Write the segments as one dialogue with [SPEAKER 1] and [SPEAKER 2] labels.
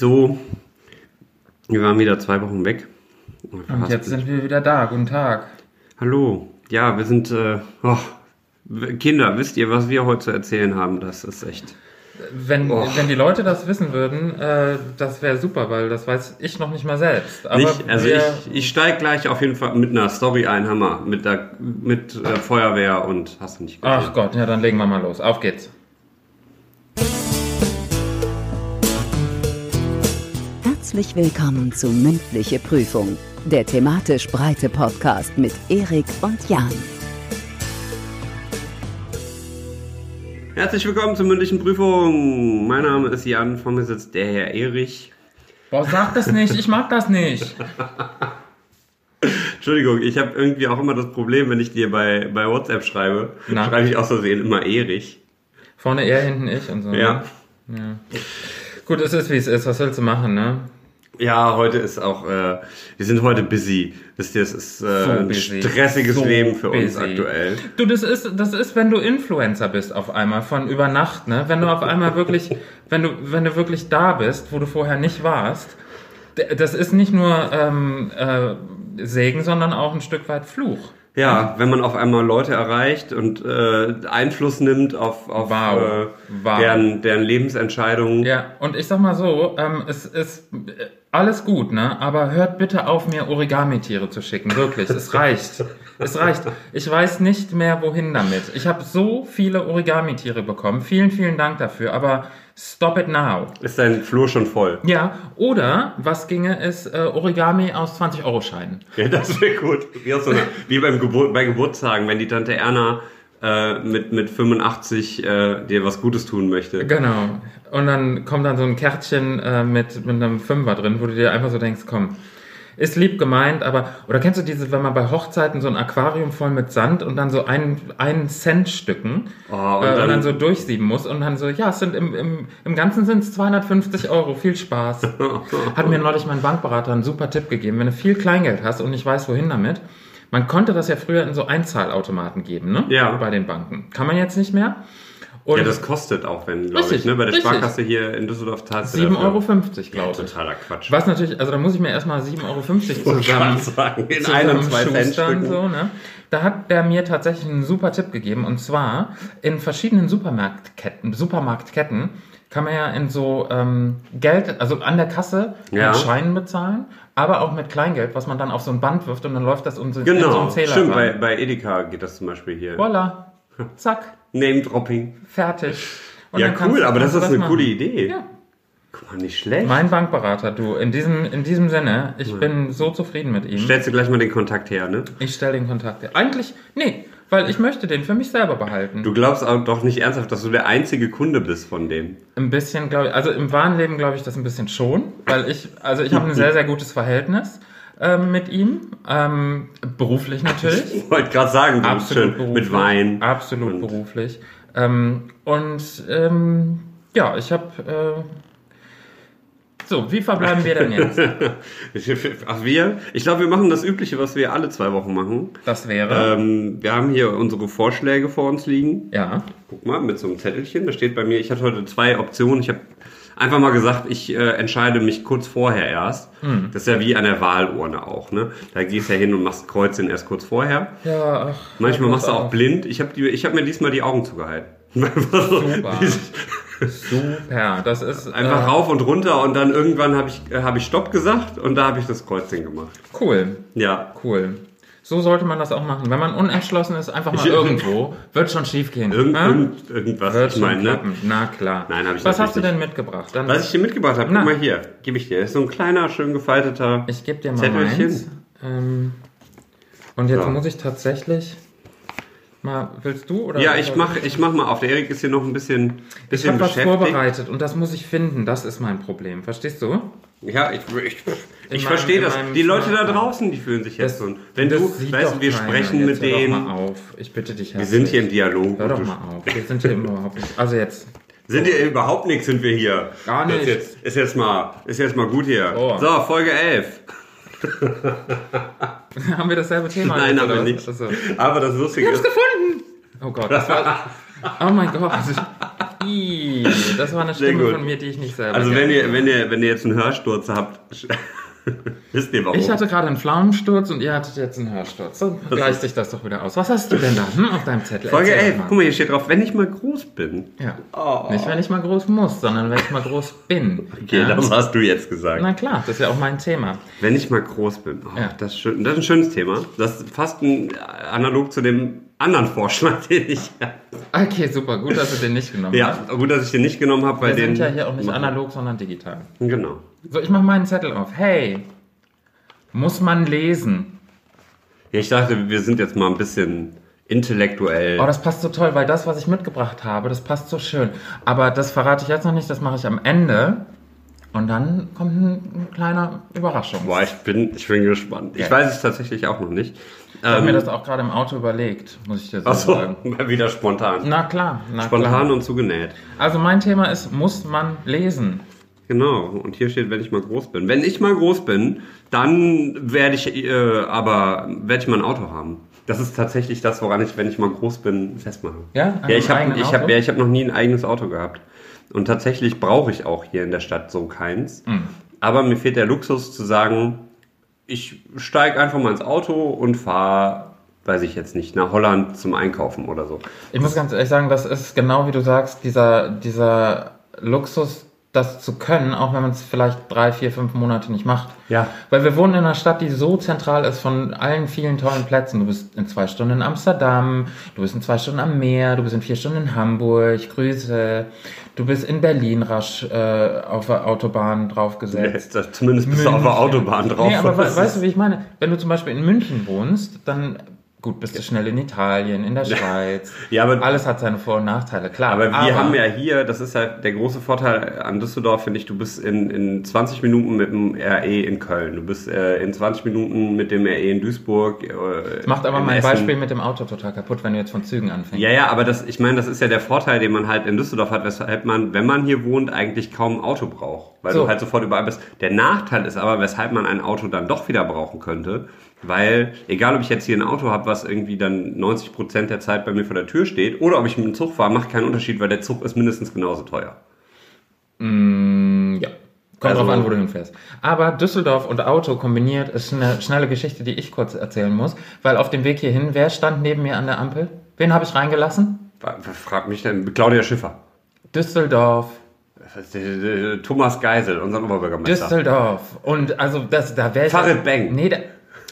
[SPEAKER 1] So, wir waren wieder zwei Wochen weg.
[SPEAKER 2] Und jetzt sind wir wieder da. Guten Tag.
[SPEAKER 1] Hallo. Ja, wir sind äh, oh, Kinder. Wisst ihr, was wir heute zu erzählen haben? Das ist echt.
[SPEAKER 2] Wenn,
[SPEAKER 1] Oh.
[SPEAKER 2] wenn die Leute das wissen würden, äh, das wäre super, weil das weiß ich noch nicht mal selbst. Aber
[SPEAKER 1] Nicht, also
[SPEAKER 2] wir,
[SPEAKER 1] ich, ich steige gleich auf jeden Fall mit einer Story ein, Hammer. Mit, der, mit äh, Feuerwehr und hast du nicht gesehen.
[SPEAKER 2] Ach Gott, ja, dann legen wir mal los. Auf geht's.
[SPEAKER 3] Herzlich willkommen zu Mündliche Prüfung, der thematisch breite Podcast mit Erik und Jan.
[SPEAKER 1] Herzlich willkommen zur mündlichen Prüfung. Mein Name ist Jan, vor mir sitzt der Herr Erich.
[SPEAKER 2] Boah, sag das nicht, ich mag das nicht.
[SPEAKER 1] Entschuldigung, ich habe irgendwie auch immer das Problem, wenn ich dir bei, bei WhatsApp schreibe,
[SPEAKER 2] Na?
[SPEAKER 1] schreibe ich aus Versehen immer Erich.
[SPEAKER 2] Vorne er, hinten ich und so.
[SPEAKER 1] Ja.
[SPEAKER 2] ja. Gut, es ist wie es ist. Was willst du machen, ne?
[SPEAKER 1] Ja, heute ist auch, äh, wir sind heute busy. Wisst ihr, es ist äh,
[SPEAKER 2] So
[SPEAKER 1] ein
[SPEAKER 2] busy.
[SPEAKER 1] stressiges
[SPEAKER 2] So
[SPEAKER 1] Leben für uns
[SPEAKER 2] busy.
[SPEAKER 1] aktuell.
[SPEAKER 2] Du, das ist, das ist, wenn du Influencer bist auf einmal von über Nacht, ne? Wenn du auf einmal wirklich, wenn du, wenn du wirklich da bist, wo du vorher nicht warst, das ist nicht nur ähm, äh, Segen, sondern auch ein Stück weit Fluch.
[SPEAKER 1] Ja, wenn man auf einmal Leute erreicht und äh, Einfluss nimmt auf, auf
[SPEAKER 2] Wow.
[SPEAKER 1] äh,
[SPEAKER 2] Wow.
[SPEAKER 1] Deren, deren Lebensentscheidungen.
[SPEAKER 2] Ja, und ich sag mal so, ähm, es ist äh, alles gut, ne? Aber hört bitte auf, mir Origami-Tiere zu schicken. Wirklich, es reicht. Es reicht. Ich weiß nicht mehr, wohin damit. Ich habe so viele Origami-Tiere bekommen. Vielen, vielen Dank dafür. Aber stop it now.
[SPEAKER 1] Ist dein Flur schon voll?
[SPEAKER 2] Ja, oder was ginge, ist äh, Origami aus 20-Euro-Scheinen.
[SPEAKER 1] Ja, das wäre gut. Wie, so einer, wie beim Gebur bei Geburtstagen, wenn die Tante Erna äh, mit, mit 85 äh, dir was Gutes tun möchte.
[SPEAKER 2] Genau. Und dann kommt dann so ein Kärtchen äh, mit, mit einem Fünfer drin, wo du dir einfach so denkst, komm, ist lieb gemeint, aber, oder kennst du diese, wenn man bei Hochzeiten so ein Aquarium voll mit Sand und dann so ein, ein Cent Stücken
[SPEAKER 1] Oh, und
[SPEAKER 2] und, äh,
[SPEAKER 1] dann-
[SPEAKER 2] und dann so durchsieben muss und dann so, ja, es sind im, im, im Ganzen sind es 250 Euro, viel Spaß. Hat mir neulich mein Bankberater einen super Tipp gegeben, wenn du viel Kleingeld hast und nicht weißt, wohin damit. Man konnte das ja früher in so Einzahlautomaten geben, ne?
[SPEAKER 1] Ja.
[SPEAKER 2] Bei den Banken. Kann man jetzt nicht mehr. Und
[SPEAKER 1] Ja, das kostet auch, wenn, glaube ich, ne? Bei der
[SPEAKER 2] richtig.
[SPEAKER 1] Sparkasse hier in Düsseldorf du
[SPEAKER 2] 7,50
[SPEAKER 1] dafür.
[SPEAKER 2] Euro,
[SPEAKER 1] Ja,
[SPEAKER 2] glaube ich.
[SPEAKER 1] totaler Quatsch.
[SPEAKER 2] Was natürlich, also da muss ich mir erstmal 7,50 Euro zusammen,
[SPEAKER 1] sagen, in
[SPEAKER 2] zusammen
[SPEAKER 1] einem, zwei Cent
[SPEAKER 2] schustern,
[SPEAKER 1] Stücken.
[SPEAKER 2] so, ne? Da hat der mir tatsächlich einen super Tipp gegeben. Und zwar in verschiedenen Supermarktketten, Supermarktketten kann man ja in so ähm, Geld, also an der Kasse
[SPEAKER 1] Ja.
[SPEAKER 2] mit Scheinen bezahlen, aber auch mit Kleingeld, was man dann auf so ein Band wirft und dann läuft das um so, in so
[SPEAKER 1] Genau,
[SPEAKER 2] einen Zähler
[SPEAKER 1] stimmt, bei, bei Edeka geht das zum Beispiel hier.
[SPEAKER 2] Voila, zack,
[SPEAKER 1] Name-Dropping.
[SPEAKER 2] fertig. Und
[SPEAKER 1] Ja, cool, aber das ist eine coole
[SPEAKER 2] machen.
[SPEAKER 1] Idee.
[SPEAKER 2] Ja.
[SPEAKER 1] Guck mal, nicht schlecht.
[SPEAKER 2] Mein Bankberater, du, in diesem, in diesem Sinne, ich bin so zufrieden mit ihm.
[SPEAKER 1] Stellst du gleich mal den Kontakt her, ne?
[SPEAKER 2] Ich stelle den Kontakt. her. Eigentlich, nee, weil ich möchte den für mich selber behalten.
[SPEAKER 1] Du glaubst auch doch nicht ernsthaft, dass du der einzige Kunde bist von dem.
[SPEAKER 2] Ein bisschen, glaube ich, also im wahren Leben glaube ich das ein bisschen schon, weil ich, also ich habe ein sehr, sehr gutes Verhältnis ähm, mit ihm, ähm, beruflich natürlich.
[SPEAKER 1] Ich wollte gerade sagen,
[SPEAKER 2] Absolut
[SPEAKER 1] schön mit Wein.
[SPEAKER 2] Absolut
[SPEAKER 1] Und-
[SPEAKER 2] beruflich. Ähm, und ähm, ja, ich habe. Äh, so, wie verbleiben wir denn jetzt?
[SPEAKER 1] Ach, wir? Ich glaube, wir machen das Übliche, was wir alle zwei Wochen machen.
[SPEAKER 2] Das wäre.
[SPEAKER 1] Ähm, wir haben hier unsere Vorschläge vor uns liegen.
[SPEAKER 2] ja.
[SPEAKER 1] Guck mal, mit so einem Zettelchen. Da steht bei mir, ich hatte heute zwei Optionen. Ich habe einfach mal gesagt, ich äh, entscheide mich kurz vorher erst.
[SPEAKER 2] Hm.
[SPEAKER 1] Das ist ja wie an der Wahlurne auch. Ne? Da gehst du ja hin und machst Kreuzchen erst kurz vorher.
[SPEAKER 2] Ja, ach,
[SPEAKER 1] Manchmal machst du auch
[SPEAKER 2] auf.
[SPEAKER 1] blind. Ich habe hab mir diesmal die Augen zugehalten.
[SPEAKER 2] Super. Super. Das ist
[SPEAKER 1] Einfach
[SPEAKER 2] äh,
[SPEAKER 1] rauf und runter und dann irgendwann habe ich, äh, hab ich Stopp gesagt und da habe ich das Kreuzchen gemacht.
[SPEAKER 2] cool.
[SPEAKER 1] Ja.
[SPEAKER 2] Cool. So sollte man das auch machen. Wenn man unentschlossen ist, einfach mal
[SPEAKER 1] Ich-
[SPEAKER 2] irgendwo, wird schon schief gehen.
[SPEAKER 1] Irgend,
[SPEAKER 2] Ja?
[SPEAKER 1] irgend, irgendwas,
[SPEAKER 2] Wird
[SPEAKER 1] ich
[SPEAKER 2] schon
[SPEAKER 1] meine, ne?
[SPEAKER 2] Na klar.
[SPEAKER 1] Nein, hab ich
[SPEAKER 2] Was hast du denn mitgebracht? Dann,
[SPEAKER 1] Was ich dir mitgebracht habe, guck mal hier, gebe ich dir. Das ist so ein kleiner, schön gefalteter
[SPEAKER 2] ich gebe dir mal
[SPEAKER 1] Zettelchen.
[SPEAKER 2] meins. Ähm, und jetzt
[SPEAKER 1] So.
[SPEAKER 2] muss ich tatsächlich mal, willst du? Oder
[SPEAKER 1] Ja, ich mach, ich mach mal auf. Der Erik ist hier noch ein bisschen,
[SPEAKER 2] Ich
[SPEAKER 1] bisschen
[SPEAKER 2] habe was vorbereitet und das muss ich finden. Das ist mein Problem. Verstehst du?
[SPEAKER 1] Ja, ich, ich, ich verstehe das. Die Leute da draußen, die fühlen sich jetzt so. Wenn du, weißt wir sprechen mit
[SPEAKER 2] hör
[SPEAKER 1] denen.
[SPEAKER 2] Doch mal auf. Ich bitte dich
[SPEAKER 1] Wir sind hier im Dialog.
[SPEAKER 2] Hör doch mal auf. Wir sind hier überhaupt nicht. Also jetzt.
[SPEAKER 1] Sind hier überhaupt nichts, sind wir hier.
[SPEAKER 2] Gar nicht.
[SPEAKER 1] Ist jetzt, ist jetzt mal, ist jetzt mal gut hier.
[SPEAKER 2] Oh.
[SPEAKER 1] So, Folge 11.
[SPEAKER 2] haben wir dasselbe Thema?
[SPEAKER 1] Nein,
[SPEAKER 2] jetzt,
[SPEAKER 1] haben wir nicht.
[SPEAKER 2] Achso.
[SPEAKER 1] Aber das Lustige ist,
[SPEAKER 2] gefunden! Oh Gott, das war. Oh mein Gott. Das war eine Stimme von mir, die ich nicht selber
[SPEAKER 1] Also wenn ihr, wenn ihr, wenn ihr jetzt einen Hörsturz habt, wisst ihr warum.
[SPEAKER 2] Ich hatte gerade einen Pflaumensturz und ihr hattet jetzt einen Hörsturz. Dann gleicht sich das doch wieder aus. Was hast du denn da hm, auf deinem Zettel?
[SPEAKER 1] Folge
[SPEAKER 2] Erzähl
[SPEAKER 1] 11,
[SPEAKER 2] mal.
[SPEAKER 1] guck mal, hier steht drauf, wenn ich mal groß bin.
[SPEAKER 2] Ja.
[SPEAKER 1] Oh.
[SPEAKER 2] Nicht, wenn ich mal groß muss, sondern wenn ich mal groß bin.
[SPEAKER 1] Okay,
[SPEAKER 2] ja?
[SPEAKER 1] das hast du jetzt gesagt.
[SPEAKER 2] Na klar, das ist ja auch mein Thema.
[SPEAKER 1] Wenn ich mal groß bin. Oh,
[SPEAKER 2] Ja.
[SPEAKER 1] das, ist schön, das ist ein schönes Thema. Das ist fast ein, analog zu dem anderen Vorschlag, den ich
[SPEAKER 2] Okay, super. Gut, dass du den nicht genommen
[SPEAKER 1] Ja,
[SPEAKER 2] hast.
[SPEAKER 1] gut, dass ich den nicht genommen habe, weil
[SPEAKER 2] Wir sind ja hier auch nicht analog, sondern digital.
[SPEAKER 1] Genau.
[SPEAKER 2] So, ich mache meinen Zettel auf. Hey, muss man lesen?
[SPEAKER 1] Ja, ich dachte, wir sind jetzt mal ein bisschen intellektuell.
[SPEAKER 2] Oh, das passt so toll, weil das, was ich mitgebracht habe, das passt so schön. Aber das verrate ich jetzt noch nicht, das mache ich am Ende. Und dann kommt ein, ein kleiner Überraschung.
[SPEAKER 1] Boah, ich bin, ich bin gespannt. Ich
[SPEAKER 2] Ja.
[SPEAKER 1] weiß es tatsächlich auch noch nicht.
[SPEAKER 2] Ich habe mir
[SPEAKER 1] Ähm,
[SPEAKER 2] das auch gerade im Auto überlegt, muss ich dir so
[SPEAKER 1] Achso,
[SPEAKER 2] sagen.
[SPEAKER 1] mal wieder spontan.
[SPEAKER 2] Na klar, na
[SPEAKER 1] Spontan
[SPEAKER 2] klar.
[SPEAKER 1] und zugenäht.
[SPEAKER 2] Also mein Thema ist, muss man lesen?
[SPEAKER 1] Genau. Und hier steht, wenn ich mal groß bin. Wenn ich mal groß bin, dann werde ich äh, aber werde ich mal ein Auto haben. Das ist tatsächlich das, woran ich, wenn ich mal groß bin, festmache.
[SPEAKER 2] Ja?
[SPEAKER 1] Ja, ich
[SPEAKER 2] einem
[SPEAKER 1] habe ich hab, ja, ich hab noch nie ein eigenes Auto gehabt. Und tatsächlich brauche ich auch hier in der Stadt so keins.
[SPEAKER 2] Hm.
[SPEAKER 1] Aber mir fehlt der Luxus zu sagen, ich steige einfach mal ins Auto und fahre, weiß ich jetzt nicht, nach Holland zum Einkaufen oder so.
[SPEAKER 2] Ich muss ganz ehrlich sagen, das ist genau wie du sagst, dieser, dieser Luxus, das zu können, auch wenn man es vielleicht drei, vier, fünf Monate nicht macht.
[SPEAKER 1] Ja.
[SPEAKER 2] Weil wir wohnen in einer Stadt, die so zentral ist von allen vielen tollen Plätzen. Du bist in zwei Stunden in Amsterdam, du bist in zwei Stunden am Meer, du bist in vier Stunden in Hamburg, Grüße. Du bist in Berlin rasch äh, auf der Autobahn draufgesetzt.
[SPEAKER 1] Jetzt, zumindest bist du auf der
[SPEAKER 2] München.
[SPEAKER 1] Autobahn drauf.
[SPEAKER 2] Nee, aber we weißt du, wie ich meine? Wenn du zum Beispiel in München wohnst, dann gut, bist du schnell in Italien, in der Schweiz.
[SPEAKER 1] Ja, aber-
[SPEAKER 2] Alles hat seine Vor- und Nachteile, klar.
[SPEAKER 1] Aber wir haben ja hier, das ist halt der große Vorteil an Düsseldorf, finde ich, du bist in, in 20 Minuten mit dem RE in Köln, du bist äh, in 20 Minuten mit dem RE in Duisburg. Äh,
[SPEAKER 2] Das macht aber
[SPEAKER 1] in
[SPEAKER 2] mein
[SPEAKER 1] Essen.
[SPEAKER 2] Beispiel mit dem Auto total kaputt, wenn du jetzt von Zügen anfängst.
[SPEAKER 1] Ja, ja, aber das, ich meine, das ist ja der Vorteil, den man halt in Düsseldorf hat, weshalb man, wenn man hier wohnt, eigentlich kaum ein Auto braucht. Weil
[SPEAKER 2] So.
[SPEAKER 1] du halt sofort überall bist. Der Nachteil ist aber, weshalb man ein Auto dann doch wieder brauchen könnte, weil, egal ob ich jetzt hier ein Auto habe, was irgendwie dann 90% der Zeit bei mir vor der Tür steht, oder ob ich mit dem Zug fahre, macht keinen Unterschied, weil der Zug ist mindestens genauso teuer.
[SPEAKER 2] Mm, ja. Kommt
[SPEAKER 1] Also-
[SPEAKER 2] drauf an, wo du hinfährst. Aber Düsseldorf und Auto kombiniert ist eine schnelle Geschichte, die ich kurz erzählen muss. Weil auf dem Weg hierhin, wer stand neben mir an der Ampel? Wen habe ich reingelassen?
[SPEAKER 1] Frag mich denn, Claudia Schiffer.
[SPEAKER 2] Düsseldorf.
[SPEAKER 1] Thomas Geisel, unser Oberbürgermeister.
[SPEAKER 2] Düsseldorf. Und also das, da wäre ich.
[SPEAKER 1] Farid Bang.
[SPEAKER 2] Nee, da,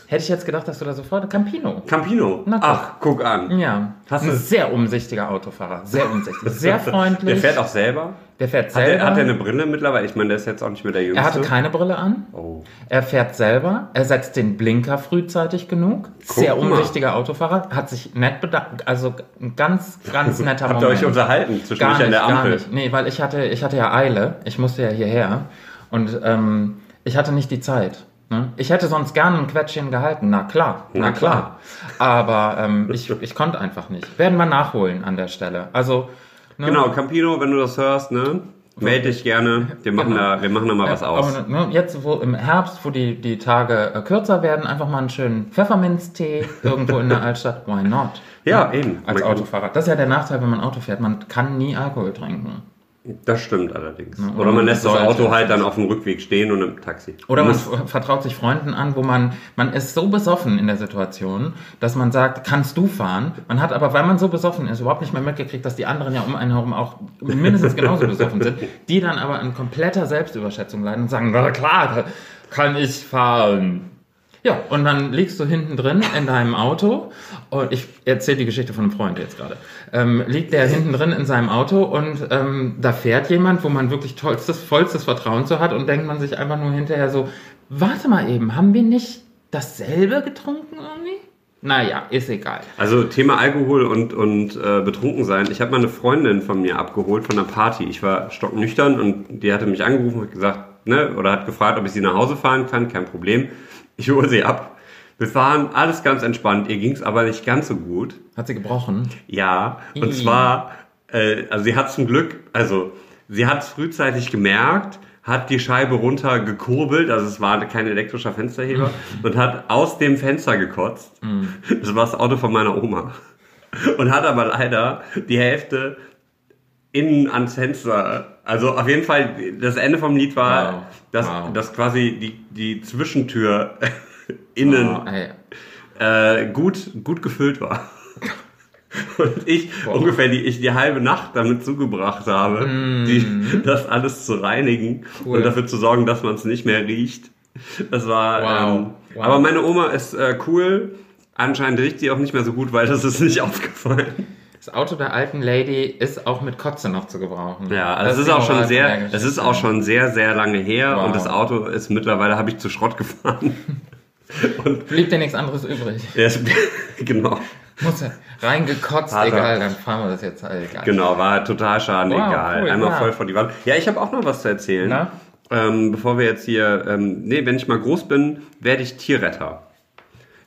[SPEAKER 2] hätte ich jetzt gedacht, dass du da sofort. Campino.
[SPEAKER 1] Campino.
[SPEAKER 2] Na, guck.
[SPEAKER 1] Ach, guck an.
[SPEAKER 2] Ja.
[SPEAKER 1] Hast
[SPEAKER 2] ein
[SPEAKER 1] du-
[SPEAKER 2] sehr umsichtiger Autofahrer. Sehr umsichtig. Sehr freundlich.
[SPEAKER 1] Der fährt auch selber.
[SPEAKER 2] Der fährt
[SPEAKER 1] Hat
[SPEAKER 2] selber.
[SPEAKER 1] er, hat er eine Brille mittlerweile? Ich meine, der ist jetzt auch nicht mehr der Jüngste.
[SPEAKER 2] er hatte keine Brille an.
[SPEAKER 1] Oh.
[SPEAKER 2] Er fährt selber, er setzt den Blinker frühzeitig genug. Sehr
[SPEAKER 1] mal.
[SPEAKER 2] umsichtiger Autofahrer, hat sich nett bedankt, also ein ganz, ganz netter
[SPEAKER 1] Habt ihr
[SPEAKER 2] Moment.
[SPEAKER 1] euch unterhalten zwischen
[SPEAKER 2] gar
[SPEAKER 1] mich
[SPEAKER 2] nicht,
[SPEAKER 1] an der
[SPEAKER 2] gar
[SPEAKER 1] Ampel?
[SPEAKER 2] nicht. Nee, weil ich hatte, ich hatte ja Eile, ich musste ja hierher und ähm, ich hatte nicht die Zeit. Ne? Ich hätte sonst gerne ein Quetschchen gehalten, na klar, na,
[SPEAKER 1] Na
[SPEAKER 2] klar. Aber ähm, ich, ich konnte einfach nicht. Werden wir nachholen an der Stelle. Also, ne?
[SPEAKER 1] Genau, Campino, wenn du das hörst, ne? Melde dich gerne. Wir machen,
[SPEAKER 2] Genau.
[SPEAKER 1] da, wir machen da mal was
[SPEAKER 2] Ja,
[SPEAKER 1] aus.
[SPEAKER 2] aber, ne, jetzt, wo im Herbst, wo die, die Tage äh, kürzer werden, einfach mal einen schönen Pfefferminztee irgendwo in der Altstadt. Why not?
[SPEAKER 1] Ja, eben.
[SPEAKER 2] Als Autofahrer. Das ist ja der Nachteil, wenn man Auto fährt. Man kann nie Alkohol trinken.
[SPEAKER 1] Das stimmt allerdings.
[SPEAKER 2] oder
[SPEAKER 1] Oder man lässt das. Auto halt dann auf dem Rückweg stehen und im Taxi.
[SPEAKER 2] Oder man vertraut sich Freunden an, wo man, man ist so besoffen in der Situation, dass man sagt, kannst du fahren? Man hat aber, weil man so besoffen ist, überhaupt nicht mehr mitgekriegt, dass die anderen ja um einen herum auch mindestens genauso besoffen sind, die dann aber in kompletter Selbstüberschätzung leiden und sagen, na klar, kann ich fahren. Ja, und dann liegst du hinten drin in deinem Auto und ich erzähle die Geschichte von einem Freund jetzt gerade. Ähm, liegt der hinten drin in seinem Auto und ähm, da fährt jemand, wo man wirklich tollstes, vollstes Vertrauen zu hat und denkt man sich einfach nur hinterher so, warte mal eben, haben wir nicht dasselbe getrunken irgendwie? Naja, ist egal.
[SPEAKER 1] Also Thema Alkohol und, und äh, betrunken sein. Ich habe mal eine Freundin von mir abgeholt von einer Party. Ich war stocknüchtern und die hatte mich angerufen und gesagt, ne, oder hat gefragt, ob ich sie nach Hause fahren kann. Kein Problem. Ich hole sie ab. Wir fahren alles ganz entspannt. Ihr ging's aber nicht ganz so gut.
[SPEAKER 2] Hat sie gebrochen?
[SPEAKER 1] Ja, und
[SPEAKER 2] Ih.
[SPEAKER 1] zwar, äh, also sie hat zum Glück, also sie hat es frühzeitig gemerkt, hat die Scheibe runter gekurbelt, also es war kein elektrischer Fensterheber, und hat aus dem Fenster gekotzt. Das war das Auto von meiner Oma. Und hat aber leider die Hälfte innen ans Fenster. Also auf jeden Fall, das Ende vom Lied war,
[SPEAKER 2] Wow.
[SPEAKER 1] dass,
[SPEAKER 2] Wow.
[SPEAKER 1] dass quasi die, die Zwischentür innen
[SPEAKER 2] ey.
[SPEAKER 1] äh, gut, gut gefüllt war. Und ich
[SPEAKER 2] Wow.
[SPEAKER 1] ungefähr die, ich die halbe Nacht damit zugebracht habe, die, das alles zu reinigen
[SPEAKER 2] Mm. Cool.
[SPEAKER 1] und dafür zu sorgen, dass man es nicht mehr riecht. Das war.
[SPEAKER 2] Wow.
[SPEAKER 1] Ähm,
[SPEAKER 2] Wow.
[SPEAKER 1] Aber meine Oma ist äh, cool. Anscheinend riecht sie auch nicht mehr so gut, weil das ist nicht aufgefallen.
[SPEAKER 2] Das Auto der alten Lady ist auch mit Kotze noch zu gebrauchen.
[SPEAKER 1] Ja, also es
[SPEAKER 2] Das
[SPEAKER 1] ist auch schon sehr, es ist auch schon sehr, sehr lange her
[SPEAKER 2] Wow.
[SPEAKER 1] und das Auto ist mittlerweile habe ich zu Schrott gefahren. und
[SPEAKER 2] Blieb dir nichts anderes übrig.
[SPEAKER 1] ja, genau,
[SPEAKER 2] Muss reingekotzt,
[SPEAKER 1] Hat
[SPEAKER 2] egal, dann fahren wir das jetzt halt egal.
[SPEAKER 1] genau, war total schade,
[SPEAKER 2] Wow,
[SPEAKER 1] egal.
[SPEAKER 2] cool,
[SPEAKER 1] Einmal
[SPEAKER 2] ja.
[SPEAKER 1] voll vor die Wand. Ja, ich habe auch noch was zu erzählen.
[SPEAKER 2] Na?
[SPEAKER 1] Ähm, bevor wir jetzt hier, ähm, nee, wenn ich mal groß bin, werde ich Tierretter.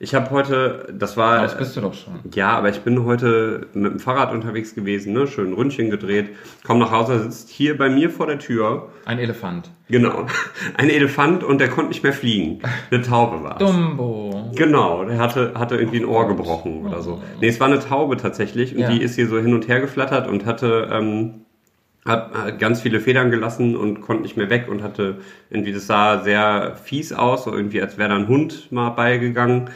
[SPEAKER 1] Ich habe heute, das war,
[SPEAKER 2] Das bist du doch schon.
[SPEAKER 1] Ja, aber ich bin heute mit dem Fahrrad unterwegs gewesen, ne? schön ein Ründchen gedreht, komm nach Hause, sitzt hier bei mir vor der Tür,
[SPEAKER 2] Ein Elefant.
[SPEAKER 1] genau, ein Elefant und der konnte nicht mehr fliegen. Eine Taube war
[SPEAKER 2] Dumbo.
[SPEAKER 1] Genau, der hatte, hatte irgendwie ein Ohr gebrochen oder so. Nee, es war eine Taube tatsächlich und
[SPEAKER 2] Ja.
[SPEAKER 1] die ist hier so hin und her geflattert und hatte, ähm, hat, hat ganz viele Federn gelassen und konnte nicht mehr weg und hatte irgendwie, das sah sehr fies aus, so irgendwie als wäre da ein Hund mal beigegangen.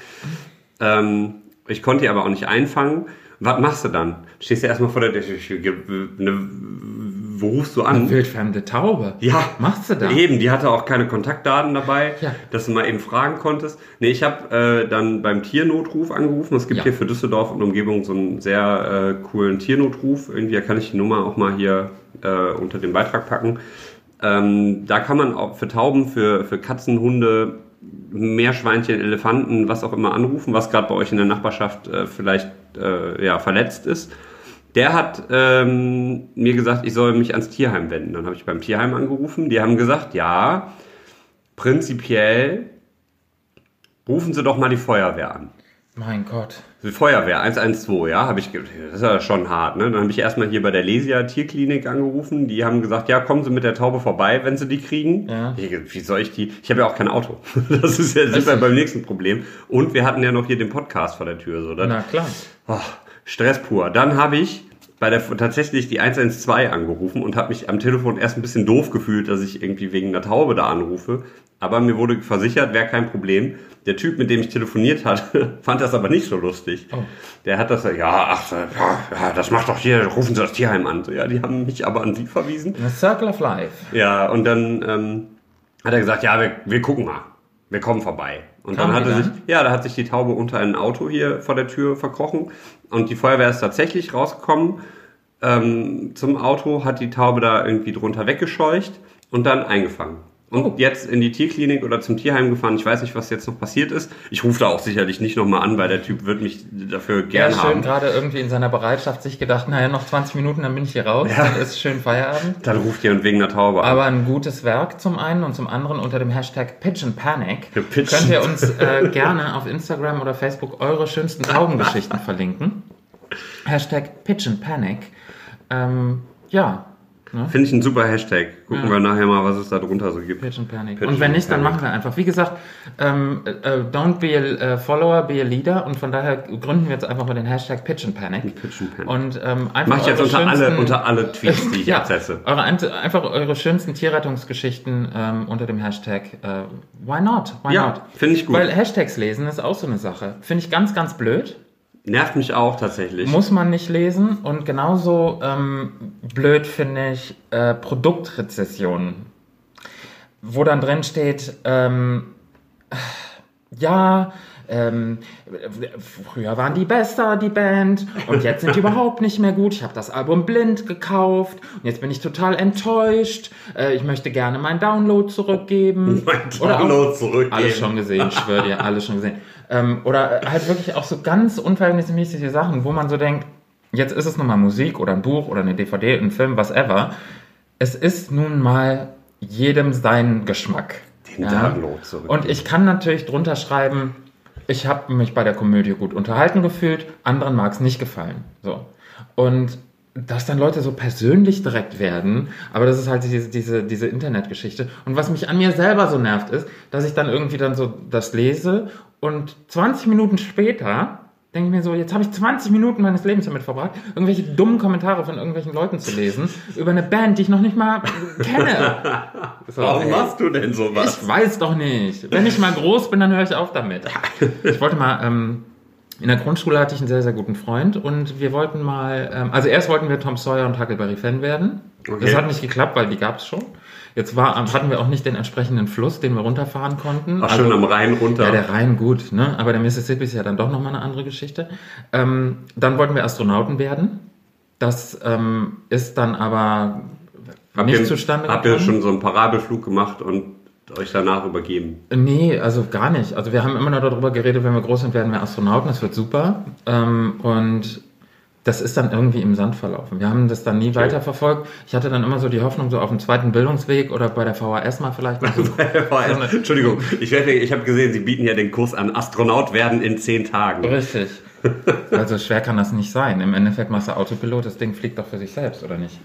[SPEAKER 1] Ähm, ich konnte die aber auch nicht einfangen. Was machst du dann? Stehst du erstmal vor der Tür, ne, wo rufst du an?
[SPEAKER 2] Wildfremde Taube.
[SPEAKER 1] Ja,
[SPEAKER 2] Machst du da?
[SPEAKER 1] Eben, die hatte auch keine Kontaktdaten dabei,
[SPEAKER 2] Ja.
[SPEAKER 1] dass du mal eben fragen konntest. Nee, ich habe äh, dann beim Tiernotruf angerufen. Es gibt
[SPEAKER 2] Ja.
[SPEAKER 1] hier für Düsseldorf und Umgebung so einen sehr äh, coolen Tiernotruf. Irgendwie kann ich die Nummer auch mal hier äh, unter den Beitrag packen. Ähm, da kann man auch für Tauben, für, für Katzen, Hunde, Meerschweinchen, Elefanten, was auch immer anrufen, was gerade bei euch in der Nachbarschaft äh, vielleicht äh, ja, verletzt ist. Der hat ähm, mir gesagt, ich soll mich ans Tierheim wenden. Dann habe ich beim Tierheim angerufen. Die haben gesagt, ja, prinzipiell rufen Sie doch mal die Feuerwehr an.
[SPEAKER 2] Mein Gott.
[SPEAKER 1] Die Feuerwehr 112, ja, habe ich das ist ja schon hart, ne? Dann habe ich erstmal hier bei der Lesia Tierklinik angerufen. Die haben gesagt, ja, kommen Sie mit der Taube vorbei, wenn Sie die kriegen.
[SPEAKER 2] Ja.
[SPEAKER 1] Ich, wie soll ich die? Ich habe ja auch kein Auto. Das ist ja sind wir beim nächsten Problem. Und wir hatten ja noch hier den Podcast vor der Tür, so. Dann,
[SPEAKER 2] Na klar.
[SPEAKER 1] Oh, Stress pur. Dann habe ich bei der tatsächlich die 112 angerufen und habe mich am Telefon erst ein bisschen doof gefühlt, dass ich irgendwie wegen einer Taube da anrufe. Aber mir wurde versichert, wäre kein Problem. Der Typ, mit dem ich telefoniert hatte, fand das aber nicht so lustig.
[SPEAKER 2] Oh.
[SPEAKER 1] Der hat das, ja, ach, ja, das macht doch hier, rufen Sie das Tierheim an. So, ja, die haben mich aber an Sie verwiesen.
[SPEAKER 2] The Circle of Life.
[SPEAKER 1] Ja, und dann ähm, hat er gesagt, ja, wir, wir gucken mal. Wir kommen vorbei. Und
[SPEAKER 2] Kamen
[SPEAKER 1] dann hatte sich,
[SPEAKER 2] dann?
[SPEAKER 1] ja, da hat sich die Taube unter ein Auto hier vor der Tür verkrochen. Und die Feuerwehr ist tatsächlich rausgekommen ähm, zum Auto, hat die Taube da irgendwie drunter weggescheucht und dann eingefangen. Und
[SPEAKER 2] Oh.
[SPEAKER 1] jetzt in die Tierklinik oder zum Tierheim gefahren. Ich weiß nicht, was jetzt noch passiert ist. Ich rufe da auch sicherlich nicht nochmal an, weil der Typ wird mich dafür
[SPEAKER 2] Ja,
[SPEAKER 1] gern
[SPEAKER 2] schön
[SPEAKER 1] haben.
[SPEAKER 2] gerade irgendwie in seiner Bereitschaft sich gedacht, naja, noch 20 Minuten, dann bin ich hier raus,
[SPEAKER 1] Ja.
[SPEAKER 2] dann ist schön Feierabend.
[SPEAKER 1] Dann ruft jemand wegen einer Taube an.
[SPEAKER 2] Aber ein gutes Werk zum einen und zum anderen unter dem Hashtag Pigeon Panic
[SPEAKER 1] Ja, Pigeon.
[SPEAKER 2] könnt ihr uns äh, gerne auf Instagram oder Facebook eure schönsten Taubengeschichten verlinken. Hashtag Pigeon Panic. Ähm, ja, ne?
[SPEAKER 1] Finde ich ein super Hashtag. Gucken
[SPEAKER 2] Ja.
[SPEAKER 1] wir nachher mal, was es da drunter so gibt.
[SPEAKER 2] Pigeon Panic.
[SPEAKER 1] Pigeon
[SPEAKER 2] und wenn nicht, dann machen wir einfach. Wie gesagt, ähm, äh, don't be a äh, follower, be a leader. Und von daher gründen wir jetzt einfach mal den Hashtag Pigeon Panic.
[SPEAKER 1] Pigeon Panic.
[SPEAKER 2] Und ähm, einfach
[SPEAKER 1] Mach ich jetzt unter alle, unter alle Tweets, die ich
[SPEAKER 2] ja,
[SPEAKER 1] absetze.
[SPEAKER 2] eure, einfach eure schönsten Tierrettungsgeschichten ähm, unter dem Hashtag äh, Why not? Why
[SPEAKER 1] Ja,
[SPEAKER 2] not?
[SPEAKER 1] finde ich gut.
[SPEAKER 2] Weil Hashtags lesen ist auch so eine Sache. Finde ich ganz, ganz blöd.
[SPEAKER 1] Nervt mich auch tatsächlich.
[SPEAKER 2] Muss man nicht lesen. Und genauso ähm, blöd finde ich äh, Produktrezessionen. Wo dann drin steht, ähm, ja, ähm, früher waren die besser, die Band, und jetzt sind die überhaupt nicht mehr gut. Ich habe das Album blind gekauft und jetzt bin ich total enttäuscht. Äh, ich möchte gerne meinen Download zurückgeben.
[SPEAKER 1] Mein
[SPEAKER 2] Oder auch-
[SPEAKER 1] Download zurückgeben.
[SPEAKER 2] alles schon gesehen, ich schwöre dir, alles schon gesehen. Ähm, oder halt wirklich auch so ganz unverhältnismäßige Sachen, wo man so denkt, jetzt ist es nun mal Musik oder ein Buch oder eine DVD, ein Film, whatever. Es ist nun mal jedem sein Geschmack.
[SPEAKER 1] Den Download zurückgeben.
[SPEAKER 2] Und ich kann natürlich drunter schreiben, ich habe mich bei der Komödie gut unterhalten gefühlt, anderen mag es nicht gefallen. So. Und dass dann Leute so persönlich direkt werden, aber das ist halt diese, diese, diese Internetgeschichte. Und was mich an mir selber so nervt, ist, dass ich dann irgendwie dann so das lese und 20 Minuten später denke ich mir so, jetzt habe ich 20 Minuten meines Lebens damit verbracht, irgendwelche dummen Kommentare von irgendwelchen Leuten zu lesen über eine Band, die ich noch nicht mal kenne. So,
[SPEAKER 1] Warum
[SPEAKER 2] ey.
[SPEAKER 1] machst du denn sowas?
[SPEAKER 2] Ich weiß doch nicht. Wenn ich mal groß bin, dann höre ich auf damit. Ich wollte mal, ähm, in der Grundschule hatte ich einen sehr, sehr guten Freund und wir wollten mal, ähm, also erst wollten wir Tom Sawyer und Huckleberry Fan werden.
[SPEAKER 1] Okay.
[SPEAKER 2] Das hat nicht geklappt, weil die gab es schon. Jetzt war, hatten wir auch nicht den entsprechenden Fluss, den wir runterfahren konnten.
[SPEAKER 1] Ach, schön am Rhein runter.
[SPEAKER 2] Ja, der Rhein gut, ne? aber der Mississippi ist ja dann doch nochmal eine andere Geschichte. Ähm, dann wollten wir Astronauten werden. Das ähm, ist dann aber
[SPEAKER 1] habt
[SPEAKER 2] nicht
[SPEAKER 1] ihr,
[SPEAKER 2] zustande
[SPEAKER 1] Habt ihr schon so einen Parabelflug gemacht und euch danach übergeben?
[SPEAKER 2] Nee, also gar nicht. Also wir haben immer nur darüber geredet, wenn wir groß sind, werden wir Astronauten, das wird super. Ähm, und das ist dann irgendwie im Sand verlaufen. Wir haben das dann nie weiterverfolgt. Ich hatte dann immer so die Hoffnung, so auf dem zweiten Bildungsweg oder bei der VHS mal vielleicht. Mal so,
[SPEAKER 1] Entschuldigung, ich, ich habe gesehen, Sie bieten ja den Kurs an Astronaut werden in zehn Tagen.
[SPEAKER 2] Richtig. Also schwer kann das nicht sein. Im Endeffekt machst du Autopilot, das Ding fliegt doch für sich selbst, oder nicht?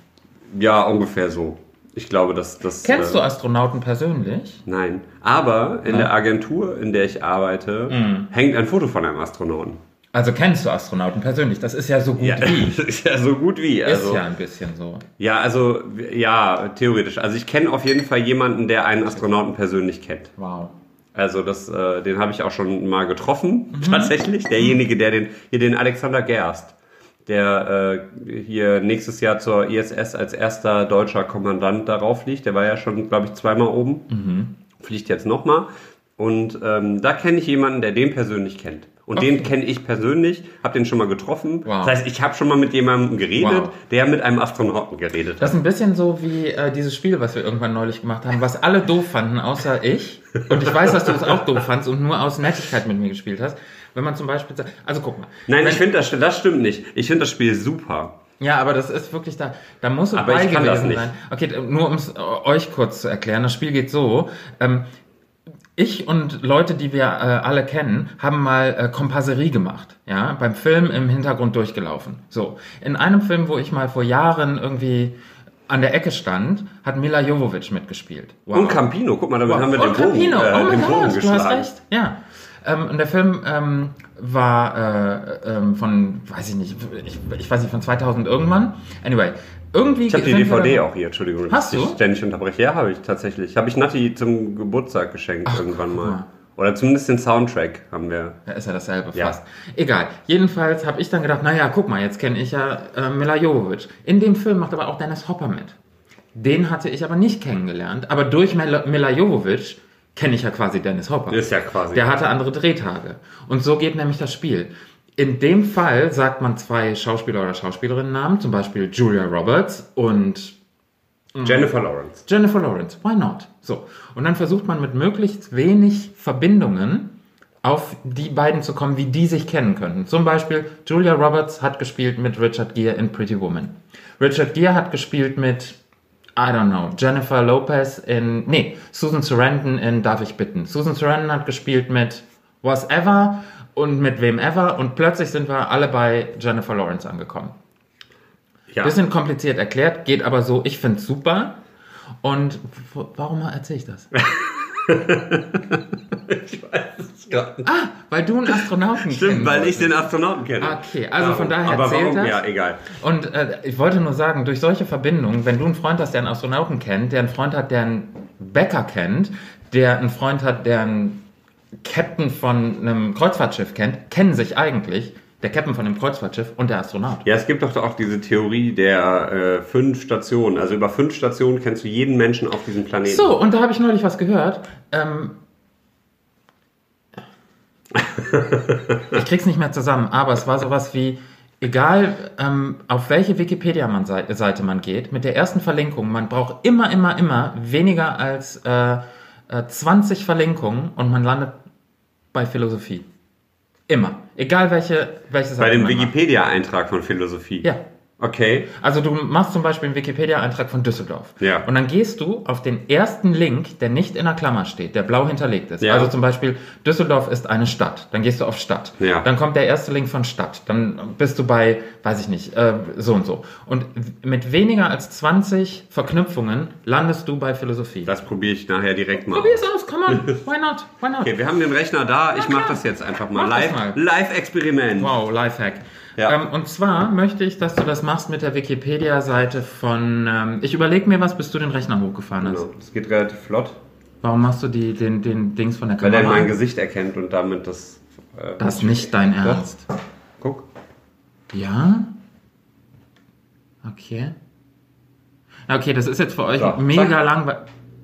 [SPEAKER 1] Ja, ungefähr so. Ich glaube, dass das.
[SPEAKER 2] Kennst
[SPEAKER 1] äh,
[SPEAKER 2] du Astronauten persönlich?
[SPEAKER 1] Nein. Aber in
[SPEAKER 2] Ja.
[SPEAKER 1] der Agentur, in der ich arbeite,
[SPEAKER 2] Mhm.
[SPEAKER 1] hängt ein Foto von einem Astronauten.
[SPEAKER 2] Also kennst du Astronauten persönlich? Das ist ja so gut
[SPEAKER 1] Ja,
[SPEAKER 2] wie.
[SPEAKER 1] das ist ja so gut wie. Also,
[SPEAKER 2] ist ja ein bisschen so.
[SPEAKER 1] Ja, also, ja, theoretisch. Also ich kenne auf jeden Fall jemanden, der einen Astronauten persönlich kennt.
[SPEAKER 2] Wow.
[SPEAKER 1] Also das, äh, den habe ich auch schon mal getroffen,
[SPEAKER 2] Mhm.
[SPEAKER 1] tatsächlich. Derjenige, der den, hier den Alexander Gerst, der äh, hier nächstes Jahr zur ISS als erster deutscher Kommandant darauf fliegt. Der war ja schon, glaube ich, zweimal oben.
[SPEAKER 2] Mhm.
[SPEAKER 1] Fliegt jetzt nochmal. Und ähm, da kenne ich jemanden, der den persönlich kennt. Und
[SPEAKER 2] Okay.
[SPEAKER 1] den kenne ich persönlich, habe den schon mal getroffen.
[SPEAKER 2] Wow.
[SPEAKER 1] Das heißt, ich habe schon mal mit jemandem geredet,
[SPEAKER 2] Wow.
[SPEAKER 1] der mit einem Astronauten geredet hat.
[SPEAKER 2] Das ist ein bisschen so wie äh, dieses Spiel, was wir irgendwann neulich gemacht haben, was alle doof fanden, außer ich. Und ich weiß, dass du es auch doof fandst und nur aus Nettigkeit mit mir gespielt hast. Wenn man zum Beispiel sagt, also guck mal.
[SPEAKER 1] Nein, ich finde das, das stimmt nicht. Ich finde das Spiel super.
[SPEAKER 2] Ja, aber das ist wirklich da, da muss es
[SPEAKER 1] Aber
[SPEAKER 2] bei gewesen
[SPEAKER 1] nicht.
[SPEAKER 2] sein. Okay, nur um es euch kurz zu erklären, das Spiel geht so. Ähm, ich und Leute, die wir äh, alle kennen, haben mal äh, Kompasserie gemacht, ja, beim Film im Hintergrund durchgelaufen. So, in einem Film, wo ich mal vor Jahren irgendwie an der Ecke stand, hat Mila Jovovich mitgespielt. Wow.
[SPEAKER 1] Und Campino, guck mal, damit haben wir
[SPEAKER 2] und
[SPEAKER 1] den Bogen,
[SPEAKER 2] Campino,
[SPEAKER 1] äh,
[SPEAKER 2] oh
[SPEAKER 1] den Bogen
[SPEAKER 2] Gott, du
[SPEAKER 1] geschlagen.
[SPEAKER 2] hast recht. Ja. Ähm, und der Film ähm, war äh, ähm, von, weiß ich nicht, ich, ich weiß nicht, von 2000 irgendwann. Anyway, irgendwie.
[SPEAKER 1] Ich habe die DVD
[SPEAKER 2] dann-
[SPEAKER 1] auch hier, Entschuldigung,
[SPEAKER 2] Hast
[SPEAKER 1] ich
[SPEAKER 2] du?
[SPEAKER 1] dich ständig unterbreche. Ja, habe ich tatsächlich. Habe ich Nati zum Geburtstag geschenkt irgendwann mal.
[SPEAKER 2] mal.
[SPEAKER 1] Oder zumindest den Soundtrack haben wir.
[SPEAKER 2] Ja, ist ja dasselbe
[SPEAKER 1] Ja.
[SPEAKER 2] fast. Egal. Jedenfalls habe ich dann gedacht, naja, guck mal, jetzt kenne ich ja äh, Mila Jovovich. In dem Film macht aber auch Dennis Hopper mit. Den hatte ich aber nicht kennengelernt. Aber durch Mila Jovovich kenne ich ja quasi Dennis Hopper.
[SPEAKER 1] Ist ja quasi.
[SPEAKER 2] Der hatte andere Drehtage. Und so geht nämlich das Spiel. In dem Fall sagt man zwei Schauspieler oder Schauspielerinnen-Namen, zum Beispiel Julia Roberts und
[SPEAKER 1] Jennifer Lawrence.
[SPEAKER 2] Jennifer Lawrence. Why not? So. Und dann versucht man mit möglichst wenig Verbindungen auf die beiden zu kommen, wie die sich kennen könnten. Zum Beispiel, Julia Roberts hat gespielt mit Richard Gere in Pretty Woman. Richard Gere hat gespielt mit, I don't know, Jennifer Lopez in, nee, Susan Sarandon in Darf ich bitten. Susan Sarandon hat gespielt mit Was Ever und mit wem ever und plötzlich sind wir alle bei Jennifer Lawrence angekommen.
[SPEAKER 1] Ja.
[SPEAKER 2] Bisschen kompliziert erklärt, geht aber so, ich finde es super. Und warum erzähle ich das?
[SPEAKER 1] ich weiß es gar nicht.
[SPEAKER 2] Ah, weil du einen Astronauten
[SPEAKER 1] Stimmt,
[SPEAKER 2] kennen
[SPEAKER 1] weil ich den Astronauten kenne.
[SPEAKER 2] Okay, also von daher
[SPEAKER 1] Aber
[SPEAKER 2] zählt
[SPEAKER 1] warum?
[SPEAKER 2] das?
[SPEAKER 1] Ja, egal.
[SPEAKER 2] Und äh, ich wollte nur sagen, durch solche Verbindungen, wenn du einen Freund hast, der einen Astronauten kennt, der einen Freund hat, der einen Bäcker kennt, der einen Freund hat, der einen Captain von einem Kreuzfahrtschiff kennt, kennen sich eigentlich der Captain von dem Kreuzfahrtschiff und der Astronaut.
[SPEAKER 1] Ja, es gibt doch auch diese Theorie der äh, fünf Stationen. Also über fünf Stationen kennst du jeden Menschen auf diesem Planeten.
[SPEAKER 2] So, und da habe ich neulich was gehört. Ähm, ich krieg's nicht mehr zusammen, aber es war sowas wie, egal ähm, auf welche Wikipedia-Seite man geht, mit der ersten Verlinkung, man braucht immer, immer, immer weniger als äh, äh, 20 Verlinkungen und man landet bei Philosophie. Immer. Egal welche, welche Seite
[SPEAKER 1] Bei dem. Wikipedia-Eintrag von Philosophie.
[SPEAKER 2] Ja.
[SPEAKER 1] Okay.
[SPEAKER 2] Also du machst zum Beispiel einen Wikipedia-Eintrag von Düsseldorf.
[SPEAKER 1] Ja.
[SPEAKER 2] Und dann gehst du auf den ersten Link, der nicht in der Klammer steht, der blau hinterlegt ist.
[SPEAKER 1] Ja.
[SPEAKER 2] Also zum Beispiel Düsseldorf ist eine Stadt. Dann gehst du auf Stadt.
[SPEAKER 1] Ja.
[SPEAKER 2] Dann kommt der erste Link von Stadt. Dann bist du bei, weiß ich nicht, äh, so und so. Und mit weniger als 20 Verknüpfungen landest du bei Philosophie.
[SPEAKER 1] Das probiere ich nachher direkt mal.
[SPEAKER 2] Probier's aus, come on. Why not? Why not?
[SPEAKER 1] Okay, wir haben den Rechner da. Ich mache das jetzt einfach mal.
[SPEAKER 2] Mach
[SPEAKER 1] Live,
[SPEAKER 2] mal.
[SPEAKER 1] Live-Experiment.
[SPEAKER 2] Wow, Lifehack.
[SPEAKER 1] Ja.
[SPEAKER 2] Ähm, und zwar möchte ich, dass du das machst mit der Wikipedia-Seite von. Ähm, ich überlege mir was, bis du den Rechner hochgefahren hast.
[SPEAKER 1] Genau. Das geht relativ flott,
[SPEAKER 2] Warum machst du die, den, den Dings von der
[SPEAKER 1] weil
[SPEAKER 2] Kamera?
[SPEAKER 1] er mein? Gesicht erkennt und damit das. Äh,
[SPEAKER 2] Das ist nicht dein
[SPEAKER 1] Doch.
[SPEAKER 2] Ernst.
[SPEAKER 1] Guck.
[SPEAKER 2] Ja? Okay. Okay, das ist jetzt für euch
[SPEAKER 1] So,
[SPEAKER 2] mega langweilig.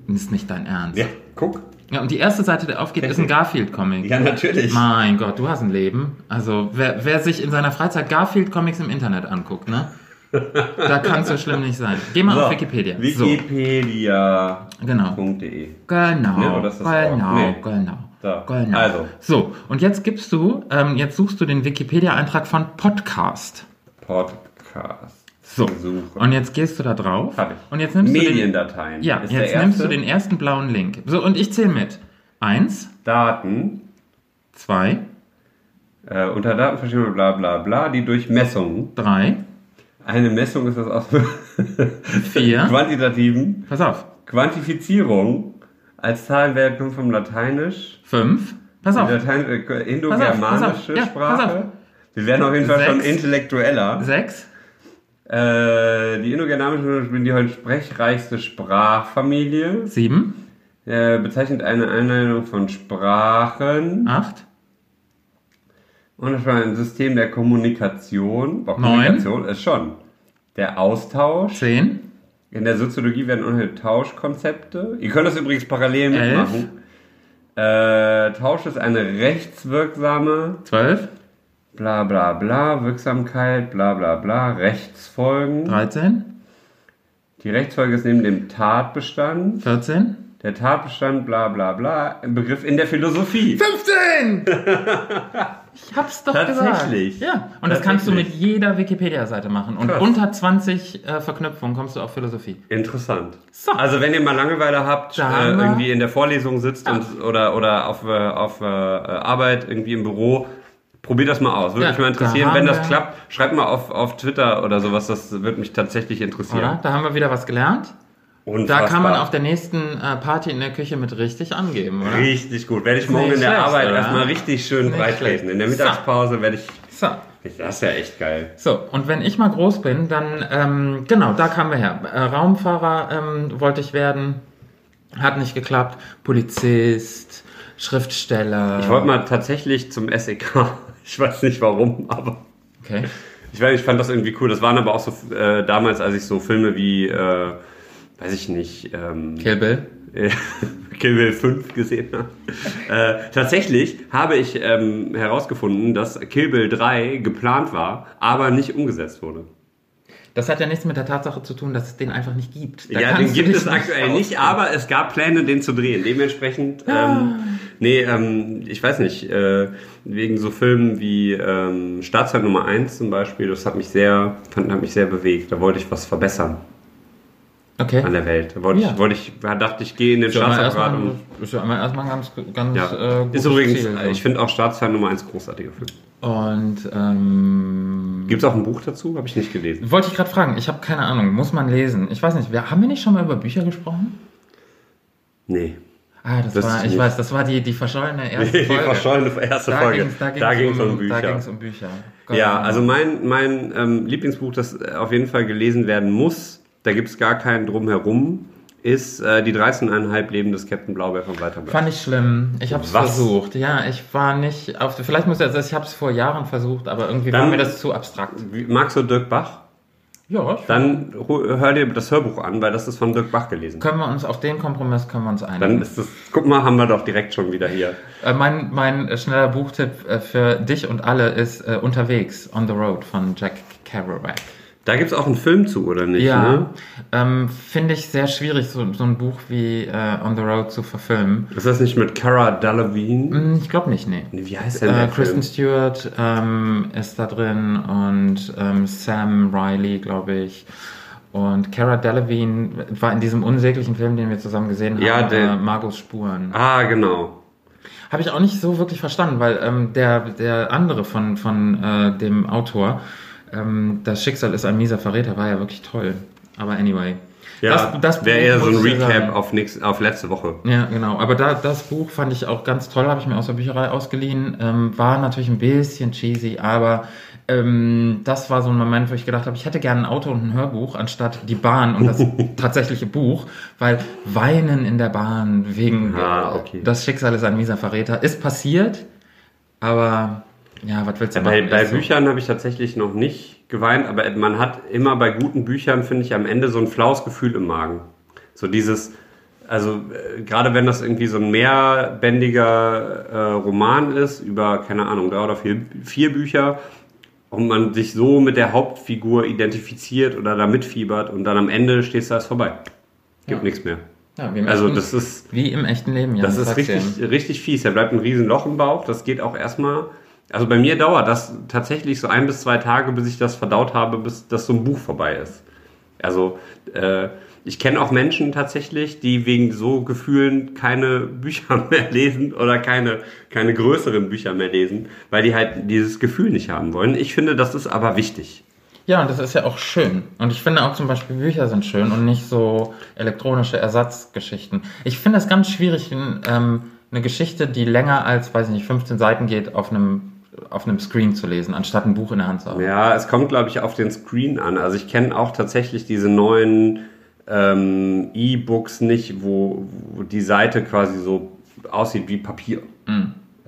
[SPEAKER 2] Ist nicht dein Ernst.
[SPEAKER 1] Ja, guck.
[SPEAKER 2] Ja, und die erste Seite, die aufgeht, ist ein Garfield-Comic.
[SPEAKER 1] Ja, natürlich.
[SPEAKER 2] Mein Gott, du hast ein Leben. Also, wer, wer sich in seiner Freizeit Garfield-Comics im Internet anguckt, ne? Da kann es so schlimm nicht sein. Geh mal auf Wikipedia. So,
[SPEAKER 1] Wikipedia.de.
[SPEAKER 2] genau. Genau.
[SPEAKER 1] Ja, oder ist das
[SPEAKER 2] genau,
[SPEAKER 1] auch? Nee.
[SPEAKER 2] genau.
[SPEAKER 1] So,
[SPEAKER 2] Genau.
[SPEAKER 1] also.
[SPEAKER 2] So, und jetzt gibst du, ähm, jetzt suchst du den Wikipedia-Eintrag von Podcast.
[SPEAKER 1] Podcast.
[SPEAKER 2] So.
[SPEAKER 1] Suche.
[SPEAKER 2] Und jetzt gehst du da drauf.
[SPEAKER 1] Hab ich.
[SPEAKER 2] Und jetzt nimmst du den,
[SPEAKER 1] Mediendateien.
[SPEAKER 2] ja,
[SPEAKER 1] Ist
[SPEAKER 2] jetzt nimmst du den ersten blauen Link. So, und ich zähle mit. Eins,
[SPEAKER 1] Daten.
[SPEAKER 2] zwei,
[SPEAKER 1] Äh, unter Daten verschiedene bla bla bla, die durch Messungen.
[SPEAKER 2] drei,
[SPEAKER 1] Eine Messung ist das aus
[SPEAKER 2] vier.
[SPEAKER 1] quantitativen
[SPEAKER 2] Pass auf.
[SPEAKER 1] Quantifizierung als Zahlenwert kommt vom Lateinisch.
[SPEAKER 2] Fünf. Pass auf.
[SPEAKER 1] Latein äh,
[SPEAKER 2] Pass auf,
[SPEAKER 1] indogermanische
[SPEAKER 2] pass auf. Ja,
[SPEAKER 1] Sprache.
[SPEAKER 2] pass auf.
[SPEAKER 1] Wir werden auf jeden Fall schon
[SPEAKER 2] Sechs.
[SPEAKER 1] intellektueller.
[SPEAKER 2] Sechs,
[SPEAKER 1] Äh, die indogermanische bin die heute sprechreichste Sprachfamilie.
[SPEAKER 2] sieben,
[SPEAKER 1] Äh, bezeichnet eine Einleitung von Sprachen.
[SPEAKER 2] acht,
[SPEAKER 1] Und das war ein System der Kommunikation. Boah,
[SPEAKER 2] Neun.
[SPEAKER 1] Kommunikation ist schon. Der Austausch.
[SPEAKER 2] zehn,
[SPEAKER 1] In der Soziologie werden unheimliche Tauschkonzepte. Ihr könnt das übrigens parallel
[SPEAKER 2] Elf.
[SPEAKER 1] mitmachen. Äh, Tausch ist eine rechtswirksame,
[SPEAKER 2] zwölf,
[SPEAKER 1] bla bla bla, Wirksamkeit, bla bla bla, Rechtsfolgen.
[SPEAKER 2] dreizehn,
[SPEAKER 1] Die Rechtsfolge ist neben dem Tatbestand.
[SPEAKER 2] vierzehn,
[SPEAKER 1] Der Tatbestand, bla bla bla, ein Begriff in der Philosophie.
[SPEAKER 2] 15! Ich hab's doch
[SPEAKER 1] Tatsächlich.
[SPEAKER 2] gesagt. Ja, und das kannst du mit jeder Wikipedia-Seite machen. Und
[SPEAKER 1] Krass.
[SPEAKER 2] unter 20 äh, Verknüpfungen kommst du auf Philosophie.
[SPEAKER 1] Interessant.
[SPEAKER 2] So.
[SPEAKER 1] Also wenn ihr mal Langeweile habt, äh, irgendwie in der Vorlesung sitzt und, oder, oder auf, äh, auf äh, Arbeit, irgendwie im Büro, probiert das mal aus. Würde
[SPEAKER 2] Ja,
[SPEAKER 1] mich mal
[SPEAKER 2] da
[SPEAKER 1] interessieren.
[SPEAKER 2] haben
[SPEAKER 1] Wenn das klappt, schreibt mal auf, auf Twitter oder sowas, das würde mich tatsächlich interessieren.
[SPEAKER 2] Oder? Da haben wir wieder was gelernt. Da
[SPEAKER 1] Unfassbar.
[SPEAKER 2] kann man auf der nächsten äh, Party in der Küche mit richtig angeben, oder?
[SPEAKER 1] Richtig gut. Werde ich morgen in der
[SPEAKER 2] schlecht,
[SPEAKER 1] Arbeit
[SPEAKER 2] oder?
[SPEAKER 1] erstmal richtig schön
[SPEAKER 2] Nicht
[SPEAKER 1] breit
[SPEAKER 2] schlecht.
[SPEAKER 1] lesen. In der Mittagspause werde ich.
[SPEAKER 2] So.
[SPEAKER 1] Das ist ja echt geil.
[SPEAKER 2] So, und wenn ich mal groß bin, dann, ähm, genau, da kamen wir her. Äh, Raumfahrer ähm, wollte ich werden, hat nicht geklappt. Polizist, Schriftsteller.
[SPEAKER 1] Ich wollte mal tatsächlich zum SEK. Ich weiß nicht warum, aber.
[SPEAKER 2] Okay.
[SPEAKER 1] Ich weiß, ich fand das irgendwie cool. Das waren aber auch so äh, damals, als ich so Filme wie, äh, weiß ich nicht, ähm,
[SPEAKER 2] Kill Bill.
[SPEAKER 1] Kill Bill 5 gesehen habe. Äh, tatsächlich habe ich ähm, herausgefunden, dass Kill Bill 3 geplant war, aber nicht umgesetzt wurde.
[SPEAKER 2] Das hat ja nichts mit der Tatsache zu tun, dass es den einfach nicht gibt. Da
[SPEAKER 1] ja, den gibt es aktuell nicht, aber es gab Pläne, den zu drehen. Dementsprechend, ähm, nee, ähm, ich weiß nicht, äh, wegen so Filmen wie ähm, Staatzeit Nummer 1 zum Beispiel, das hat mich sehr, fand, hat mich sehr bewegt. Da wollte ich was verbessern
[SPEAKER 2] Okay.
[SPEAKER 1] an der Welt. Da wollte
[SPEAKER 2] Ja.
[SPEAKER 1] ich, wollte ich, dachte ich, gehe in den Staatsapparat und
[SPEAKER 2] ist ja immer erstmal ganz, ganz
[SPEAKER 1] ja.
[SPEAKER 2] äh,
[SPEAKER 1] ist übrigens,
[SPEAKER 2] Ziel, so.
[SPEAKER 1] ich finde auch Staatszeit Nummer 1 großartiger Film.
[SPEAKER 2] Und ähm,
[SPEAKER 1] Gibt es auch ein Buch dazu? Habe ich nicht gelesen.
[SPEAKER 2] wollte ich gerade fragen, ich habe keine Ahnung, muss man lesen. Ich weiß nicht, wir, haben wir nicht schon mal über Bücher gesprochen?
[SPEAKER 1] Nee.
[SPEAKER 2] Ah, das,
[SPEAKER 1] Das
[SPEAKER 2] war, ich
[SPEAKER 1] nicht-
[SPEAKER 2] weiß, das war die, die verschollene erste
[SPEAKER 1] Die
[SPEAKER 2] Folge.
[SPEAKER 1] verschollene erste
[SPEAKER 2] da
[SPEAKER 1] Folge.
[SPEAKER 2] ging's- da ging
[SPEAKER 1] da
[SPEAKER 2] es
[SPEAKER 1] um,
[SPEAKER 2] Da
[SPEAKER 1] Bücher.
[SPEAKER 2] ging's um Bücher.
[SPEAKER 1] Ja,
[SPEAKER 2] Genau.
[SPEAKER 1] also mein, mein ähm, Lieblingsbuch, das auf jeden Fall gelesen werden muss, da gibt es gar keinen drumherum, ist äh, Die 13,5 Leben des Captain Blaubeer von Walter.
[SPEAKER 2] Fand ich schlimm. Ich habe es versucht. Ja, ich war nicht auf. Vielleicht muss ich, also ich habe es vor Jahren versucht, aber irgendwie war
[SPEAKER 1] Dann-
[SPEAKER 2] mir das zu abstrakt.
[SPEAKER 1] Magst du Dirk Bach?
[SPEAKER 2] Ja,
[SPEAKER 1] Dann hör dir das Hörbuch an, weil das ist von Dirk Bach gelesen.
[SPEAKER 2] können wir uns auf den Kompromiss können wir uns einigen.
[SPEAKER 1] Dann ist das, guck mal, haben wir doch direkt schon wieder hier.
[SPEAKER 2] Äh, mein, mein äh, schneller Buchtipp äh, für dich und alle ist äh, Unterwegs, On the Road von Jack Kerouac.
[SPEAKER 1] Da gibt es auch einen Film zu, oder nicht?
[SPEAKER 2] Ja,
[SPEAKER 1] Ne?
[SPEAKER 2] ähm, finde ich sehr schwierig, so, so ein Buch wie äh, On the Road zu verfilmen.
[SPEAKER 1] Ist das nicht mit Cara Delevingne?
[SPEAKER 2] Hm, Ich glaube nicht, nee.
[SPEAKER 1] Wie heißt denn
[SPEAKER 2] Äh,
[SPEAKER 1] der
[SPEAKER 2] Kristen
[SPEAKER 1] Film?
[SPEAKER 2] Stewart ähm, ist da drin und ähm, Sam Riley, glaube ich. Und Cara Delevingne war in diesem unsäglichen Film, den wir zusammen gesehen haben,
[SPEAKER 1] Ja, der-
[SPEAKER 2] äh, Margos Spuren.
[SPEAKER 1] Ah, genau.
[SPEAKER 2] Habe ich auch nicht so wirklich verstanden, weil ähm, der, der andere von, von äh, dem Autor, ähm, Das Schicksal ist ein mieser Verräter, war ja wirklich toll. Aber anyway.
[SPEAKER 1] Ja,
[SPEAKER 2] Das- das
[SPEAKER 1] wäre eher so ein Recap auf, nächst, auf letzte Woche.
[SPEAKER 2] Ja, genau. Aber da, das Buch fand ich auch ganz toll, habe ich mir aus der Bücherei ausgeliehen. Ähm, war natürlich ein bisschen cheesy, aber ähm, das war so ein Moment, wo ich gedacht habe, ich hätte gerne ein Auto und ein Hörbuch anstatt die Bahn und das tatsächliche Buch, weil Weinen in der Bahn wegen
[SPEAKER 1] Ah, okay.
[SPEAKER 2] das Schicksal ist ein mieser Verräter ist passiert, aber ja, was willst du
[SPEAKER 1] bei
[SPEAKER 2] machen?
[SPEAKER 1] bei
[SPEAKER 2] so.
[SPEAKER 1] Büchern habe ich tatsächlich noch nicht geweint, aber man hat immer bei guten Büchern, finde ich, am Ende so ein flaues Gefühl im Magen. So dieses, also äh, gerade wenn das irgendwie so ein mehrbändiger äh, Roman ist, über, keine Ahnung, drei oder vier, vier Bücher, und man sich so mit der Hauptfigur identifiziert oder da mitfiebert und dann am Ende stehst du, da ist vorbei. Gibt
[SPEAKER 2] Ja.
[SPEAKER 1] nichts mehr.
[SPEAKER 2] Ja, wie im
[SPEAKER 1] Also
[SPEAKER 2] echten-
[SPEAKER 1] das ist,
[SPEAKER 2] wie im echten Leben, ja.
[SPEAKER 1] das ist richtig, richtig fies. Da bleibt ein riesen Loch im Bauch. Das geht auch erstmal. Also bei mir dauert das tatsächlich so ein bis zwei Tage, bis ich das verdaut habe, bis das so ein Buch vorbei ist. Also äh, ich kenne auch Menschen tatsächlich, die wegen so Gefühlen keine Bücher mehr lesen oder keine, keine größeren Bücher mehr lesen, weil die halt dieses Gefühl nicht haben wollen. Ich finde, das ist aber wichtig.
[SPEAKER 2] Ja, und das ist ja auch schön. Und ich finde auch zum Beispiel Bücher sind schön und nicht so elektronische Ersatzgeschichten. Ich finde es ganz schwierig, ähm, eine Geschichte, die länger als, weiß ich nicht, 15 Seiten geht, auf einem, auf einem Screen zu lesen, anstatt ein Buch in der Hand zu haben.
[SPEAKER 1] Ja, es kommt, glaube ich, auf den Screen an. Also ich kenne auch tatsächlich diese neuen ähm, E-Books nicht, wo, wo die Seite quasi so aussieht wie Papier.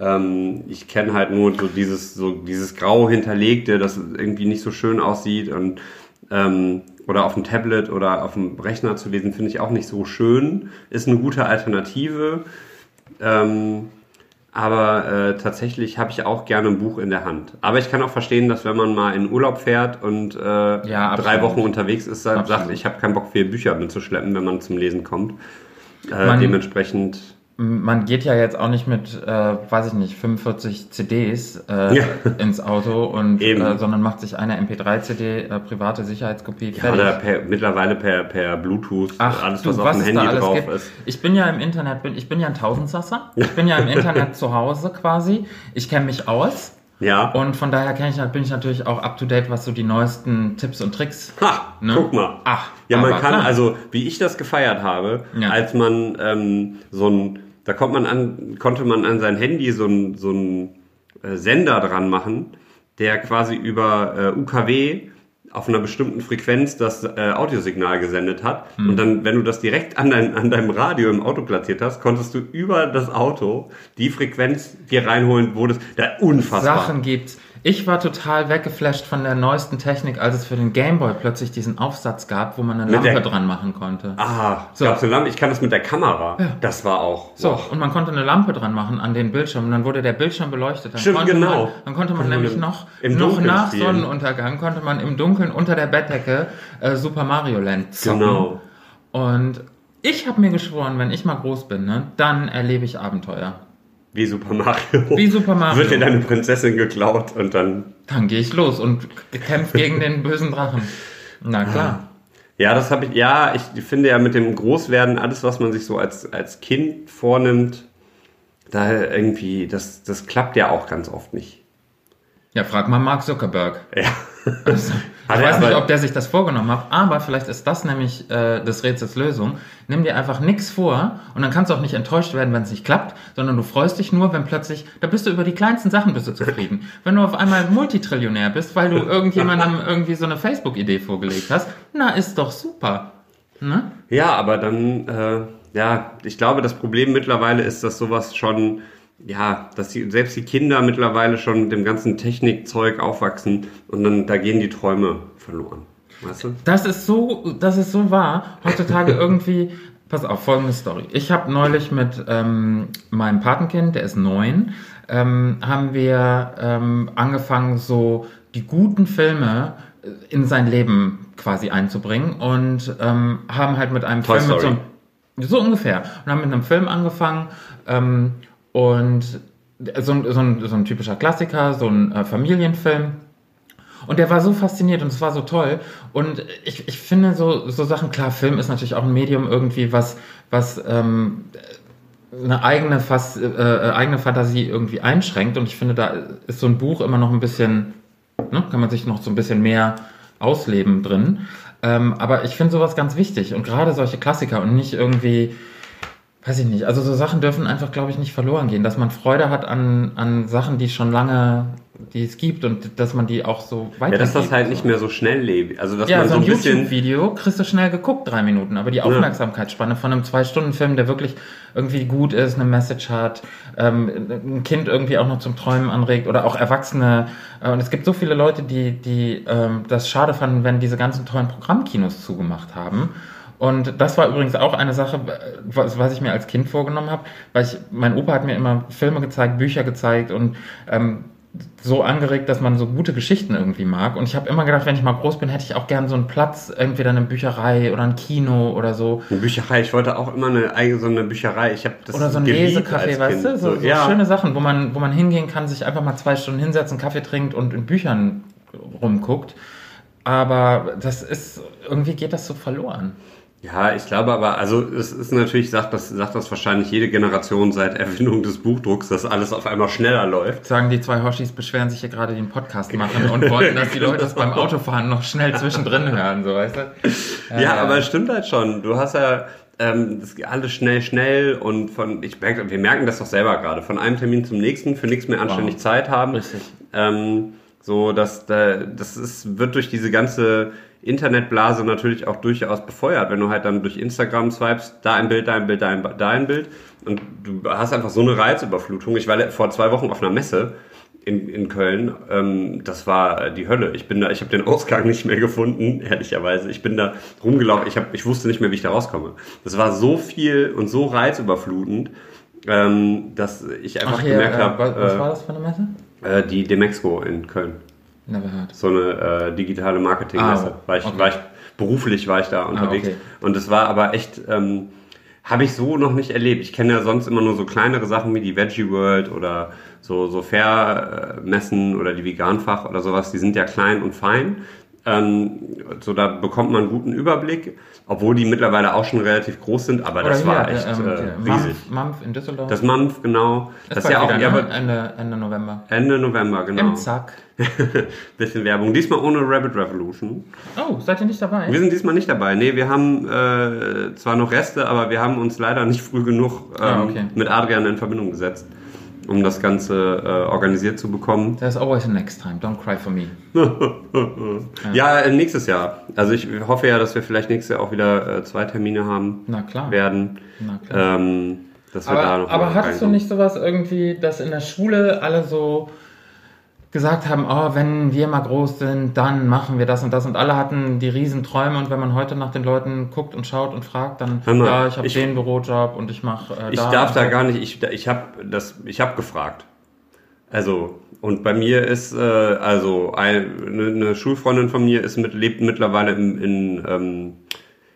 [SPEAKER 1] Ähm, ich kenne halt nur so dieses, so dieses grau hinterlegte, das irgendwie nicht so schön aussieht und ähm, oder auf dem Tablet oder auf dem Rechner zu lesen, finde ich auch nicht so schön. Ist eine gute Alternative. Ähm, aber äh, tatsächlich habe ich auch gerne ein Buch in der Hand. Aber ich kann auch verstehen, dass wenn man mal in Urlaub fährt und äh,
[SPEAKER 2] Ja,
[SPEAKER 1] drei. Wochen unterwegs ist, sagt,
[SPEAKER 2] Absolut.
[SPEAKER 1] sagt, ich habe keinen Bock, vier Bücher mitzuschleppen, wenn man zum Lesen kommt. Äh,
[SPEAKER 2] Man-
[SPEAKER 1] dementsprechend,
[SPEAKER 2] Man geht ja jetzt auch nicht mit, äh, weiß ich nicht, 45 CDs äh,
[SPEAKER 1] Ja.
[SPEAKER 2] ins Auto und äh, sondern macht sich eine MP3-CD, äh, private Sicherheitskopie,
[SPEAKER 1] ja,
[SPEAKER 2] fertig.
[SPEAKER 1] oder per, mittlerweile per, per Bluetooth,
[SPEAKER 2] Ach,
[SPEAKER 1] alles,
[SPEAKER 2] du,
[SPEAKER 1] was, auf
[SPEAKER 2] was
[SPEAKER 1] dem Handy drauf
[SPEAKER 2] gibt.
[SPEAKER 1] ist.
[SPEAKER 2] Ich bin ja im Internet, bin, ich bin ja ein Tausendsasser. Ich bin ja im Internet zu Hause quasi. Ich kenne mich aus.
[SPEAKER 1] Ja.
[SPEAKER 2] Und von daher kenn ich, bin ich natürlich auch up to date, was so die neuesten Tipps und Tricks.
[SPEAKER 1] Ha,
[SPEAKER 2] Ne?
[SPEAKER 1] guck mal.
[SPEAKER 2] Ach,
[SPEAKER 1] ja, man kann,
[SPEAKER 2] klar.
[SPEAKER 1] also wie ich das gefeiert habe,
[SPEAKER 2] Ja.
[SPEAKER 1] als man ähm, so ein, da kommt man an, konnte man an sein Handy so ein, so äh, Sender dran machen, der quasi über äh, UKW auf einer bestimmten Frequenz das äh, Audiosignal gesendet hat.
[SPEAKER 2] Hm.
[SPEAKER 1] Und dann, wenn du das direkt an, dein, an deinem Radio im Auto platziert hast, konntest du über das Auto die Frequenz dir reinholen, wo das, da unfassbar.
[SPEAKER 2] Sachen gibt's. Ich war total weggeflasht von der neuesten Technik, als es für den Gameboy plötzlich diesen Aufsatz gab, wo man eine
[SPEAKER 1] Mit
[SPEAKER 2] Lampe
[SPEAKER 1] der-
[SPEAKER 2] dran machen konnte.
[SPEAKER 1] Ah,
[SPEAKER 2] So.
[SPEAKER 1] gab's eine Lampe? Ich kann das mit der Kamera. Das war auch.
[SPEAKER 2] So, und man konnte eine Lampe dran machen an den Bildschirm und dann wurde der Bildschirm beleuchtet. Dann
[SPEAKER 1] Stimmt,
[SPEAKER 2] konnte
[SPEAKER 1] genau.
[SPEAKER 2] Man, dann konnte man
[SPEAKER 1] man
[SPEAKER 2] nämlich noch,
[SPEAKER 1] im
[SPEAKER 2] noch nach
[SPEAKER 1] spielen.
[SPEAKER 2] Sonnenuntergang konnte man im Dunkeln unter der Bettdecke äh, Super Mario Land zocken.
[SPEAKER 1] Genau.
[SPEAKER 2] Und ich habe mir geschworen, wenn ich mal groß bin, ne, dann erlebe ich Abenteuer.
[SPEAKER 1] Wie Super Mario.
[SPEAKER 2] Wie Super Mario.
[SPEAKER 1] Wird dir deine Prinzessin geklaut und dann.
[SPEAKER 2] Dann gehe ich los und kämpfe gegen den bösen Drachen. Na klar.
[SPEAKER 1] Ja, das habe ich. Ja, ich finde ja mit dem Großwerden, alles, was man sich so als, als Kind vornimmt, da irgendwie, das, das klappt ja auch ganz oft nicht.
[SPEAKER 2] Ja, frag mal Mark Zuckerberg.
[SPEAKER 1] Ja.
[SPEAKER 2] Also, ich
[SPEAKER 1] Hat er
[SPEAKER 2] weiß nicht, ob der sich das vorgenommen hat, aber vielleicht ist das nämlich äh, des Rätsels Lösung. Nimm dir einfach nichts vor und dann kannst du auch nicht enttäuscht werden, wenn es nicht klappt, sondern du freust dich nur, wenn plötzlich, da bist du über die kleinsten Sachen bist du zufrieden. wenn du auf einmal Multitrillionär bist, weil du irgendjemandem irgendwie so eine Facebook-Idee vorgelegt hast, na, ist doch super. Ne?
[SPEAKER 1] Ja, aber dann, äh, ja, ich glaube, das Problem mittlerweile ist, dass sowas schon, ja, dass die, selbst die Kinder mittlerweile schon mit dem ganzen Technikzeug aufwachsen und dann, da gehen die Träume verloren. Weißt du?
[SPEAKER 2] Das ist so, das ist so wahr. Heutzutage irgendwie. Pass auf, folgende Story. Ich habe neulich mit ähm, meinem Patenkind, der ist neun, ähm, haben wir ähm, angefangen, so die guten Filme in sein Leben quasi einzubringen und ähm, haben halt mit einem
[SPEAKER 1] Toy
[SPEAKER 2] Film mit so, so ungefähr und haben mit einem Film angefangen ähm, und so, ein- so, ein, so ein typischer Klassiker, so ein äh, Familienfilm. Und der war so fasziniert und es war so toll. Und ich, ich finde so, so Sachen, klar, Film ist natürlich auch ein Medium irgendwie, was, was ähm, eine eigene, Fas äh, äh, eigene Fantasie irgendwie einschränkt. Und ich finde, da ist so ein Buch immer noch ein bisschen, ne, kann man sich noch so ein bisschen mehr ausleben drin. Ähm, aber ich finde sowas ganz wichtig und gerade solche Klassiker und nicht irgendwie, weiß ich nicht, also so Sachen dürfen einfach, glaube ich, nicht verloren gehen, dass man Freude hat an, an Sachen, die schon lange, die es gibt und dass man die auch so
[SPEAKER 1] Ja,
[SPEAKER 2] weitergibt.
[SPEAKER 1] dass das halt nicht mehr so schnell lebt. Also, dass
[SPEAKER 2] Ja,
[SPEAKER 1] man
[SPEAKER 2] so
[SPEAKER 1] so
[SPEAKER 2] ein
[SPEAKER 1] ein bisschen.
[SPEAKER 2] YouTube-Video kriegst du schnell geguckt, drei Minuten. Aber die Aufmerksamkeitsspanne von einem Zwei-Stunden-Film, der wirklich irgendwie gut ist, eine Message hat, ähm, ein Kind irgendwie auch noch zum Träumen anregt oder auch Erwachsene. Äh, Und es gibt so viele Leute, die, die ähm, das schade fanden, wenn diese ganzen tollen Programmkinos zugemacht haben. Und das war übrigens auch eine Sache, äh, was, was ich mir als Kind vorgenommen habe, weil ich, mein Opa hat mir immer Filme gezeigt, Bücher gezeigt und ähm, so angeregt, dass man so gute Geschichten irgendwie mag. Und ich habe immer gedacht, wenn ich mal groß bin, hätte ich auch gern so einen Platz, entweder eine Bücherei oder ein Kino oder so.
[SPEAKER 1] Eine Bücherei, ich wollte auch immer eine eigene so eine Bücherei. Ich habe das
[SPEAKER 2] Oder so ein Lesecafé, weißt du? So, so
[SPEAKER 1] ja.
[SPEAKER 2] schöne Sachen, wo man, wo man hingehen kann, sich einfach mal zwei Stunden hinsetzen, Kaffee trinkt und in Büchern rumguckt. Aber das ist, irgendwie geht das so verloren.
[SPEAKER 1] Ja, ich glaube aber, also es ist natürlich, sagt das, sagt das wahrscheinlich jede Generation seit Erfindung des Buchdrucks, dass alles auf einmal schneller läuft.
[SPEAKER 2] Sagen die zwei Hoshis beschweren sich hier gerade, einen Podcast machen und wollten, dass die Leute das beim Autofahren noch schnell zwischendrin hören, so weißt du?
[SPEAKER 1] Ja,
[SPEAKER 2] Äh,
[SPEAKER 1] aber es stimmt halt schon. Du hast ja ähm, das geht alles schnell, schnell und von, ich merke, wir merken das doch selber gerade, von einem Termin zum nächsten, für nichts mehr anständig
[SPEAKER 2] Wow.
[SPEAKER 1] Zeit haben.
[SPEAKER 2] Richtig.
[SPEAKER 1] Ähm, so, dass da, das ist, wird durch diese ganze Internetblase natürlich auch durchaus befeuert, wenn du halt dann durch Instagram swipest, da ein Bild, da ein Bild, da ein, da ein Bild und du hast einfach so eine Reizüberflutung. Ich war vor zwei Wochen auf einer Messe in, in Köln, ähm, das war die Hölle. Ich bin da, ich habe den Ausgang nicht mehr gefunden, ehrlicherweise. Ich bin da rumgelaufen, ich, hab, ich wusste nicht mehr, wie ich da rauskomme. Das war so viel und so reizüberflutend, ähm, dass ich einfach
[SPEAKER 2] Ach
[SPEAKER 1] gemerkt
[SPEAKER 2] äh,
[SPEAKER 1] habe,
[SPEAKER 2] was, was
[SPEAKER 1] äh,
[SPEAKER 2] war das für eine Messe?
[SPEAKER 1] äh, die Demexco in Köln.
[SPEAKER 2] Never heard.
[SPEAKER 1] So eine äh, digitale Marketingmesse.
[SPEAKER 2] Ah,
[SPEAKER 1] war ich,
[SPEAKER 2] okay.
[SPEAKER 1] war ich, beruflich war ich da unterwegs.
[SPEAKER 2] okay.
[SPEAKER 1] Und es war aber echt, ähm, habe ich so noch nicht erlebt. Ich kenne ja sonst immer nur so kleinere Sachen wie die Veggie World oder so, so Fair-Messen oder die Veganfach oder sowas. Die sind ja klein und fein. Ähm, so da bekommt man einen guten Überblick, obwohl die mittlerweile auch schon relativ groß sind, aber das
[SPEAKER 2] Oder
[SPEAKER 1] war
[SPEAKER 2] hier,
[SPEAKER 1] echt
[SPEAKER 2] äh, ähm,
[SPEAKER 1] äh,
[SPEAKER 2] der
[SPEAKER 1] riesig.
[SPEAKER 2] Mampf, in Düsseldorf.
[SPEAKER 1] Das Mampf, genau. Das, ist
[SPEAKER 2] bald
[SPEAKER 1] ja auch
[SPEAKER 2] wieder, ne? Ende, Ende November.
[SPEAKER 1] Ende November, genau.
[SPEAKER 2] Im Zack.
[SPEAKER 1] Bisschen Werbung. Diesmal ohne Rabbit Revolution.
[SPEAKER 2] Oh, seid ihr nicht dabei?
[SPEAKER 1] Wir sind diesmal nicht dabei. Nee, wir haben äh, zwar noch Reste, aber wir haben uns leider nicht früh genug ähm,
[SPEAKER 2] Ah, okay.
[SPEAKER 1] mit Adrian in Verbindung gesetzt, um das Ganze äh, organisiert zu bekommen.
[SPEAKER 2] There's always a next time. Don't cry for me.
[SPEAKER 1] Ja, äh, nächstes Jahr. Also ich hoffe ja, dass wir vielleicht nächstes Jahr auch wieder äh, zwei Termine haben
[SPEAKER 2] Na klar.
[SPEAKER 1] werden.
[SPEAKER 2] Na klar.
[SPEAKER 1] Ähm, dass wir da
[SPEAKER 2] Aber,
[SPEAKER 1] noch
[SPEAKER 2] aber hattest du
[SPEAKER 1] reinkommen.
[SPEAKER 2] nicht sowas irgendwie, dass in der Schule alle so gesagt haben, oh, wenn wir mal groß sind, dann machen wir das und das. Und alle hatten die riesen Träume und wenn man heute nach den Leuten guckt und schaut und fragt, dann
[SPEAKER 1] mal,
[SPEAKER 2] ja, ich habe den Bürojob und ich mache äh,
[SPEAKER 1] Ich
[SPEAKER 2] da
[SPEAKER 1] darf da gar nicht, ich, ich habe das, ich habe gefragt. Also, und bei mir ist, äh, also, ein, eine, eine Schulfreundin von mir ist mit, lebt mittlerweile in, in, ähm,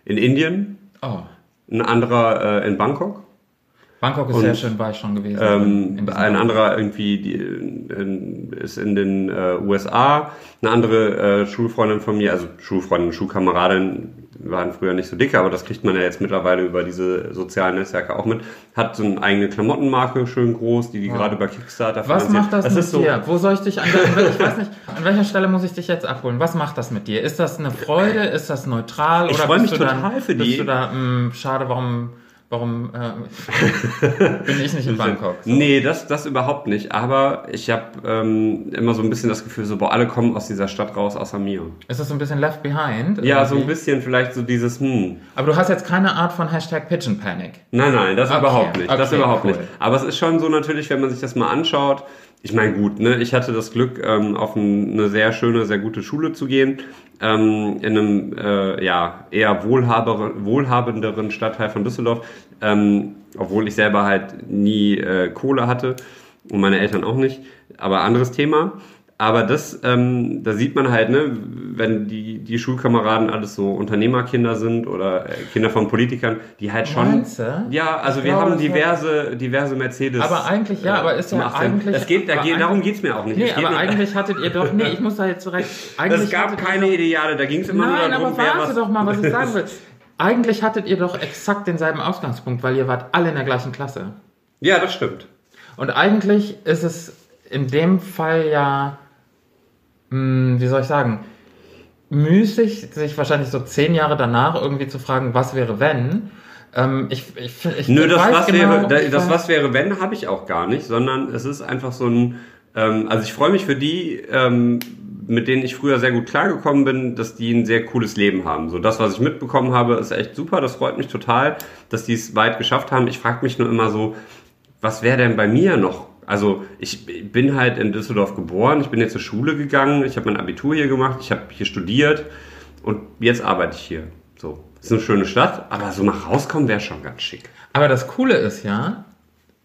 [SPEAKER 1] in Indien,
[SPEAKER 2] Oh,
[SPEAKER 1] ein anderer äh, in Bangkok,
[SPEAKER 2] Bangkok ist
[SPEAKER 1] Und,
[SPEAKER 2] sehr schön, war ich schon gewesen.
[SPEAKER 1] ähm, ein anderer irgendwie die, in, ist in den äh, USA, eine andere äh, Schulfreundin von mir, also Schulfreundin, Schulkameradin, waren früher nicht so dicke, aber das kriegt man ja jetzt mittlerweile über diese sozialen Netzwerke auch mit, hat so eine eigene Klamottenmarke, schön groß, die die gerade über Kickstarter
[SPEAKER 2] Was macht das, mit
[SPEAKER 1] ist so,
[SPEAKER 2] dir? Wo soll ich dich an ich weiß nicht, an welcher Stelle muss ich dich jetzt abholen? Was macht das mit dir? Ist das eine Freude? Ist das neutral?
[SPEAKER 1] Ich
[SPEAKER 2] oder
[SPEAKER 1] freu
[SPEAKER 2] bist
[SPEAKER 1] mich
[SPEAKER 2] du dann,
[SPEAKER 1] total für
[SPEAKER 2] bist
[SPEAKER 1] die.
[SPEAKER 2] du da, mh, schade, warum, warum äh, bin ich nicht in Bangkok? So.
[SPEAKER 1] Nee, das, das überhaupt nicht. Aber ich habe ähm, immer so ein bisschen das Gefühl, so, boah, alle kommen aus dieser Stadt raus, außer mir.
[SPEAKER 2] Ist das so ein bisschen left behind?
[SPEAKER 1] Ja, so ein
[SPEAKER 2] irgendwie?
[SPEAKER 1] bisschen vielleicht so dieses, hm,
[SPEAKER 2] Aber du hast jetzt keine Art von Hashtag Pigeon Panic.
[SPEAKER 1] Nein, nein, das
[SPEAKER 2] Okay,
[SPEAKER 1] überhaupt nicht. das
[SPEAKER 2] okay,
[SPEAKER 1] überhaupt
[SPEAKER 2] cool.
[SPEAKER 1] nicht. Aber es ist schon so natürlich, wenn man sich das mal anschaut. Ich meine, gut, ne, ich hatte das Glück, ähm, auf ein, eine sehr schöne, sehr gute Schule zu gehen, ähm, in einem äh, ja eher wohlhabenderen Stadtteil von Düsseldorf, ähm, obwohl ich selber halt nie äh, Kohle hatte und meine Eltern auch nicht. Aber anderes Thema. Aber das, ähm, da sieht man halt, ne, wenn die, die Schulkameraden alles so Unternehmerkinder sind oder äh, Kinder von Politikern, die halt schon.
[SPEAKER 2] Meinst du?
[SPEAKER 1] Ja, also wir haben diverse, diverse Mercedes.
[SPEAKER 2] Aber eigentlich, ja, aber ist ja
[SPEAKER 1] 18.
[SPEAKER 2] eigentlich-
[SPEAKER 1] Das geht, da geht, darum geht's mir auch nicht.
[SPEAKER 2] Nee,
[SPEAKER 1] Es
[SPEAKER 2] aber
[SPEAKER 1] nur-
[SPEAKER 2] eigentlich hattet ihr doch, nee, ich muss da jetzt zurecht. Eigentlich
[SPEAKER 1] es gab keine
[SPEAKER 2] doch-
[SPEAKER 1] Ideale, da ging es immer
[SPEAKER 2] Nein,
[SPEAKER 1] nur darum,
[SPEAKER 2] aber warte
[SPEAKER 1] was.
[SPEAKER 2] doch mal, was ich sagen will. Eigentlich hattet ihr doch exakt denselben Ausgangspunkt, weil ihr wart alle in der gleichen Klasse.
[SPEAKER 1] Ja, das stimmt.
[SPEAKER 2] Und eigentlich ist es in dem Fall ja, mh, wie soll ich sagen, müßig, sich wahrscheinlich so zehn Jahre danach irgendwie zu fragen, was wäre wenn. Ähm, ich, ich, ich
[SPEAKER 1] Nö, das
[SPEAKER 2] weiß
[SPEAKER 1] was
[SPEAKER 2] genau,
[SPEAKER 1] wäre, das
[SPEAKER 2] weiß-
[SPEAKER 1] was wäre, wenn, habe ich auch gar nicht, sondern es ist einfach so ein, ähm, also ich freue mich für die, ähm, mit denen ich früher sehr gut klargekommen bin, dass die ein sehr cooles Leben haben. So das, was ich mitbekommen habe, ist echt super. Das freut mich total, dass die es weit geschafft haben. Ich frage mich nur immer so, was wäre denn bei mir noch? Also ich bin halt in Düsseldorf geboren, ich bin jetzt zur Schule gegangen, ich habe mein Abitur hier gemacht, ich habe hier studiert und jetzt arbeite ich hier. So, ist eine schöne Stadt, aber so nach rauskommen wäre schon ganz schick.
[SPEAKER 2] Aber das Coole ist ja,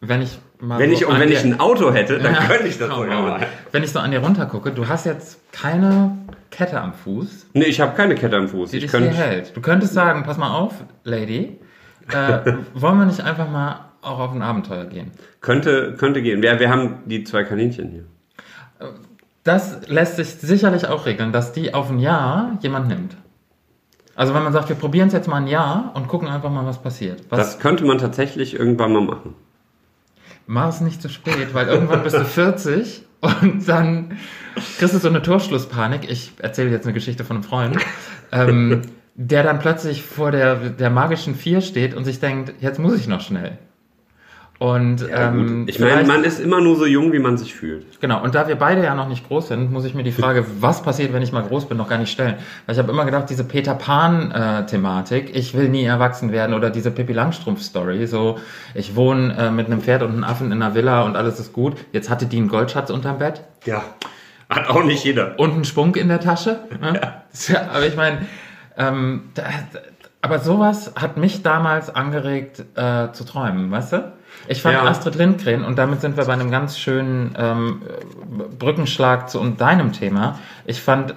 [SPEAKER 2] wenn ich mal
[SPEAKER 1] Wenn
[SPEAKER 2] so
[SPEAKER 1] ich, und wenn ich ein Auto hätte, dann
[SPEAKER 2] Ja,
[SPEAKER 1] könnte ich das sogar mal.
[SPEAKER 2] Wenn ich so an dir runtergucke, du hast jetzt keine Kette am Fuß,
[SPEAKER 1] Nee, ich habe keine Kette am Fuß.
[SPEAKER 2] die
[SPEAKER 1] Ich könnte,
[SPEAKER 2] hält. Du könntest sagen, pass mal auf, Lady, äh, wollen wir nicht einfach mal auch auf ein Abenteuer gehen?
[SPEAKER 1] könnte, könnte gehen. Wir, wir haben die zwei Kaninchen hier.
[SPEAKER 2] Das lässt sich sicherlich auch regeln, dass die auf ein Jahr jemand nimmt. Also wenn man sagt, wir probieren es jetzt mal ein Jahr und gucken einfach mal, was passiert. Was,
[SPEAKER 1] Das könnte man tatsächlich irgendwann mal machen.
[SPEAKER 2] Mach es nicht zu spät, weil irgendwann bist du 40 und dann kriegst du so eine Torschlusspanik. Ich erzähle jetzt eine Geschichte von einem Freund, ähm, der dann plötzlich vor der, der magischen Vier steht und sich denkt, jetzt muss ich noch schnell. Und
[SPEAKER 1] Ja,
[SPEAKER 2] ähm.
[SPEAKER 1] Ich meine, man ist immer nur so jung, wie man sich fühlt.
[SPEAKER 2] Genau, und da wir beide ja noch nicht groß sind, muss ich mir die Frage, was passiert, wenn ich mal groß bin, noch gar nicht stellen. Weil ich habe immer gedacht, diese Peter Pan-Thematik, ich will nie erwachsen werden oder diese Pippi Langstrumpf-Story, so ich wohne äh, mit einem Pferd und einem Affen in einer Villa und alles ist gut. Jetzt hatte die einen Goldschatz unterm Bett
[SPEAKER 1] Ja. Hat auch nicht jeder.
[SPEAKER 2] und einen Spunk in der Tasche. Ne? Ja. aber ich meine, ähm, da, aber sowas hat mich damals angeregt äh, zu träumen, weißt du? Ich fand
[SPEAKER 1] Ja.
[SPEAKER 2] Astrid Lindgren, und damit sind wir bei einem ganz schönen ähm, Brückenschlag zu deinem Thema. Ich fand,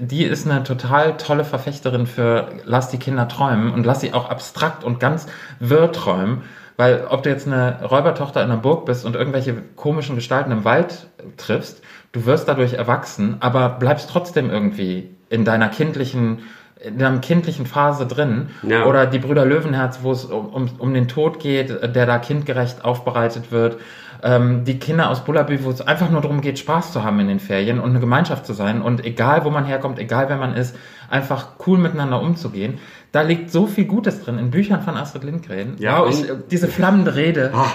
[SPEAKER 2] die ist eine total tolle Verfechterin für lass die Kinder träumen und lass sie auch abstrakt und ganz wirr träumen. Weil ob du jetzt eine Räubertochter in einer Burg bist und irgendwelche komischen Gestalten im Wald triffst, du wirst dadurch erwachsen, aber bleibst trotzdem irgendwie in deiner kindlichen, in deiner kindlichen Phase drin.
[SPEAKER 1] Ja.
[SPEAKER 2] Oder die Brüder Löwenherz, wo es um, um, um den Tod geht, der da kindgerecht aufbereitet wird. Ähm, die Kinder aus Bullabü, wo es einfach nur darum geht, Spaß zu haben in den Ferien und eine Gemeinschaft zu sein und egal wo man herkommt, egal wer man ist, einfach cool miteinander umzugehen. Da liegt so viel Gutes drin in Büchern von Astrid Lindgren.
[SPEAKER 1] Ja,
[SPEAKER 2] wow,
[SPEAKER 1] und-
[SPEAKER 2] diese flammende Rede.
[SPEAKER 1] Ah,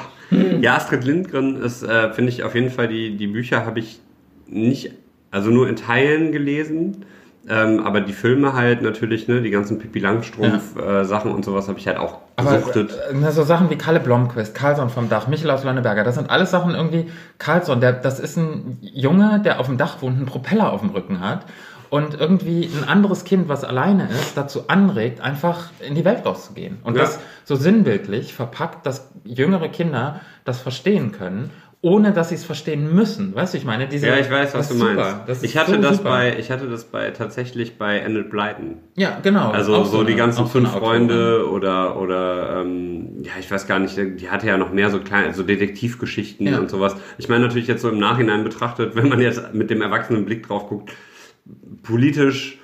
[SPEAKER 1] Ja, Astrid Lindgren ist, äh, finde ich auf jeden Fall, die, die Bücher habe ich nicht, also nur in Teilen gelesen. Ähm, aber die Filme halt natürlich, ne, die ganzen Pippi Langstrumpf äh, Sachen und sowas habe ich halt auch
[SPEAKER 2] Aber
[SPEAKER 1] gesuchtet.
[SPEAKER 2] äh, na, so Sachen wie Kalle Blomqvist, Karlsson vom Dach, Michel aus Lönneberger, das sind alles Sachen irgendwie. Karlsson, der, das ist ein Junge, der auf dem Dach wohnt, einen Propeller auf dem Rücken hat und irgendwie ein anderes Kind, was alleine ist, dazu anregt, einfach in die Welt rauszugehen. Und
[SPEAKER 1] Ja.
[SPEAKER 2] das so sinnbildlich verpackt, dass jüngere Kinder das verstehen können, ohne dass sie es verstehen müssen. Weißt du, ich meine, diese.
[SPEAKER 1] ja, ich weiß, was du meinst. ich hatte
[SPEAKER 2] so
[SPEAKER 1] das
[SPEAKER 2] super.
[SPEAKER 1] bei, ich hatte das bei tatsächlich bei Enid Blyton.
[SPEAKER 2] Ja, genau.
[SPEAKER 1] Also so, die
[SPEAKER 2] eine-
[SPEAKER 1] ganzen
[SPEAKER 2] so eine
[SPEAKER 1] fünf
[SPEAKER 2] Autorin.
[SPEAKER 1] Freunde oder oder ähm, ja, ich weiß gar nicht, die hatte ja noch mehr so kleine, so Detektivgeschichten
[SPEAKER 2] Ja.
[SPEAKER 1] und sowas. Ich meine natürlich jetzt so im Nachhinein betrachtet, wenn man jetzt mit dem erwachsenen Blick drauf guckt, politisch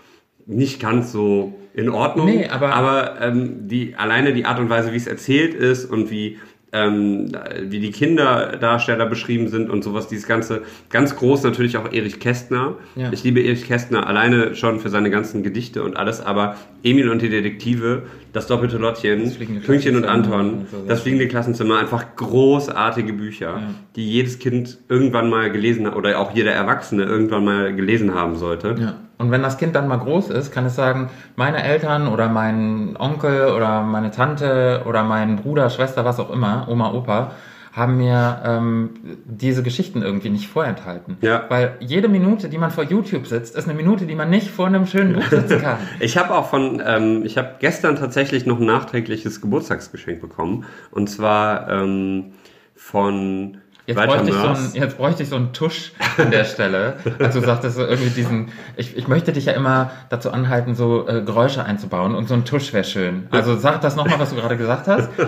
[SPEAKER 1] nicht ganz so in Ordnung.
[SPEAKER 2] Nee, aber-
[SPEAKER 1] aber ähm, die alleine die Art und Weise, wie es erzählt ist und wie ähm, wie die Kinderdarsteller beschrieben sind und sowas, dieses ganze, ganz groß natürlich auch Erich Kästner.
[SPEAKER 2] Ja.
[SPEAKER 1] Ich liebe Erich Kästner alleine schon für seine ganzen Gedichte und alles, aber Emil und die Detektive, das doppelte Lottchen,
[SPEAKER 2] Das
[SPEAKER 1] Pünktchen und Anton,
[SPEAKER 2] ja.
[SPEAKER 1] das fliegende Klassenzimmer, einfach großartige Bücher, die jedes Kind irgendwann mal gelesen hat oder auch jeder Erwachsene irgendwann mal gelesen haben sollte.
[SPEAKER 2] Ja. Und wenn das Kind dann mal groß ist, kann es sagen, meine Eltern oder mein Onkel oder meine Tante oder mein Bruder, Schwester, was auch immer, Oma, Opa, haben mir ähm, diese Geschichten irgendwie nicht vorenthalten.
[SPEAKER 1] Ja.
[SPEAKER 2] Weil jede Minute, die man vor YouTube sitzt, ist eine Minute, die man nicht vor einem schönen Buch sitzen kann.
[SPEAKER 1] Ich habe auch von, ähm, ich habe gestern tatsächlich noch ein nachträgliches Geburtstagsgeschenk bekommen. Und zwar ähm, von
[SPEAKER 2] Jetzt bräuchte, ich so ein, jetzt bräuchte ich so einen Tusch an der Stelle. Also du sagtest so irgendwie diesen, ich, ich möchte dich ja immer dazu anhalten, so äh, Geräusche einzubauen und so ein Tusch wäre schön. Also sag das nochmal, was du gerade gesagt hast.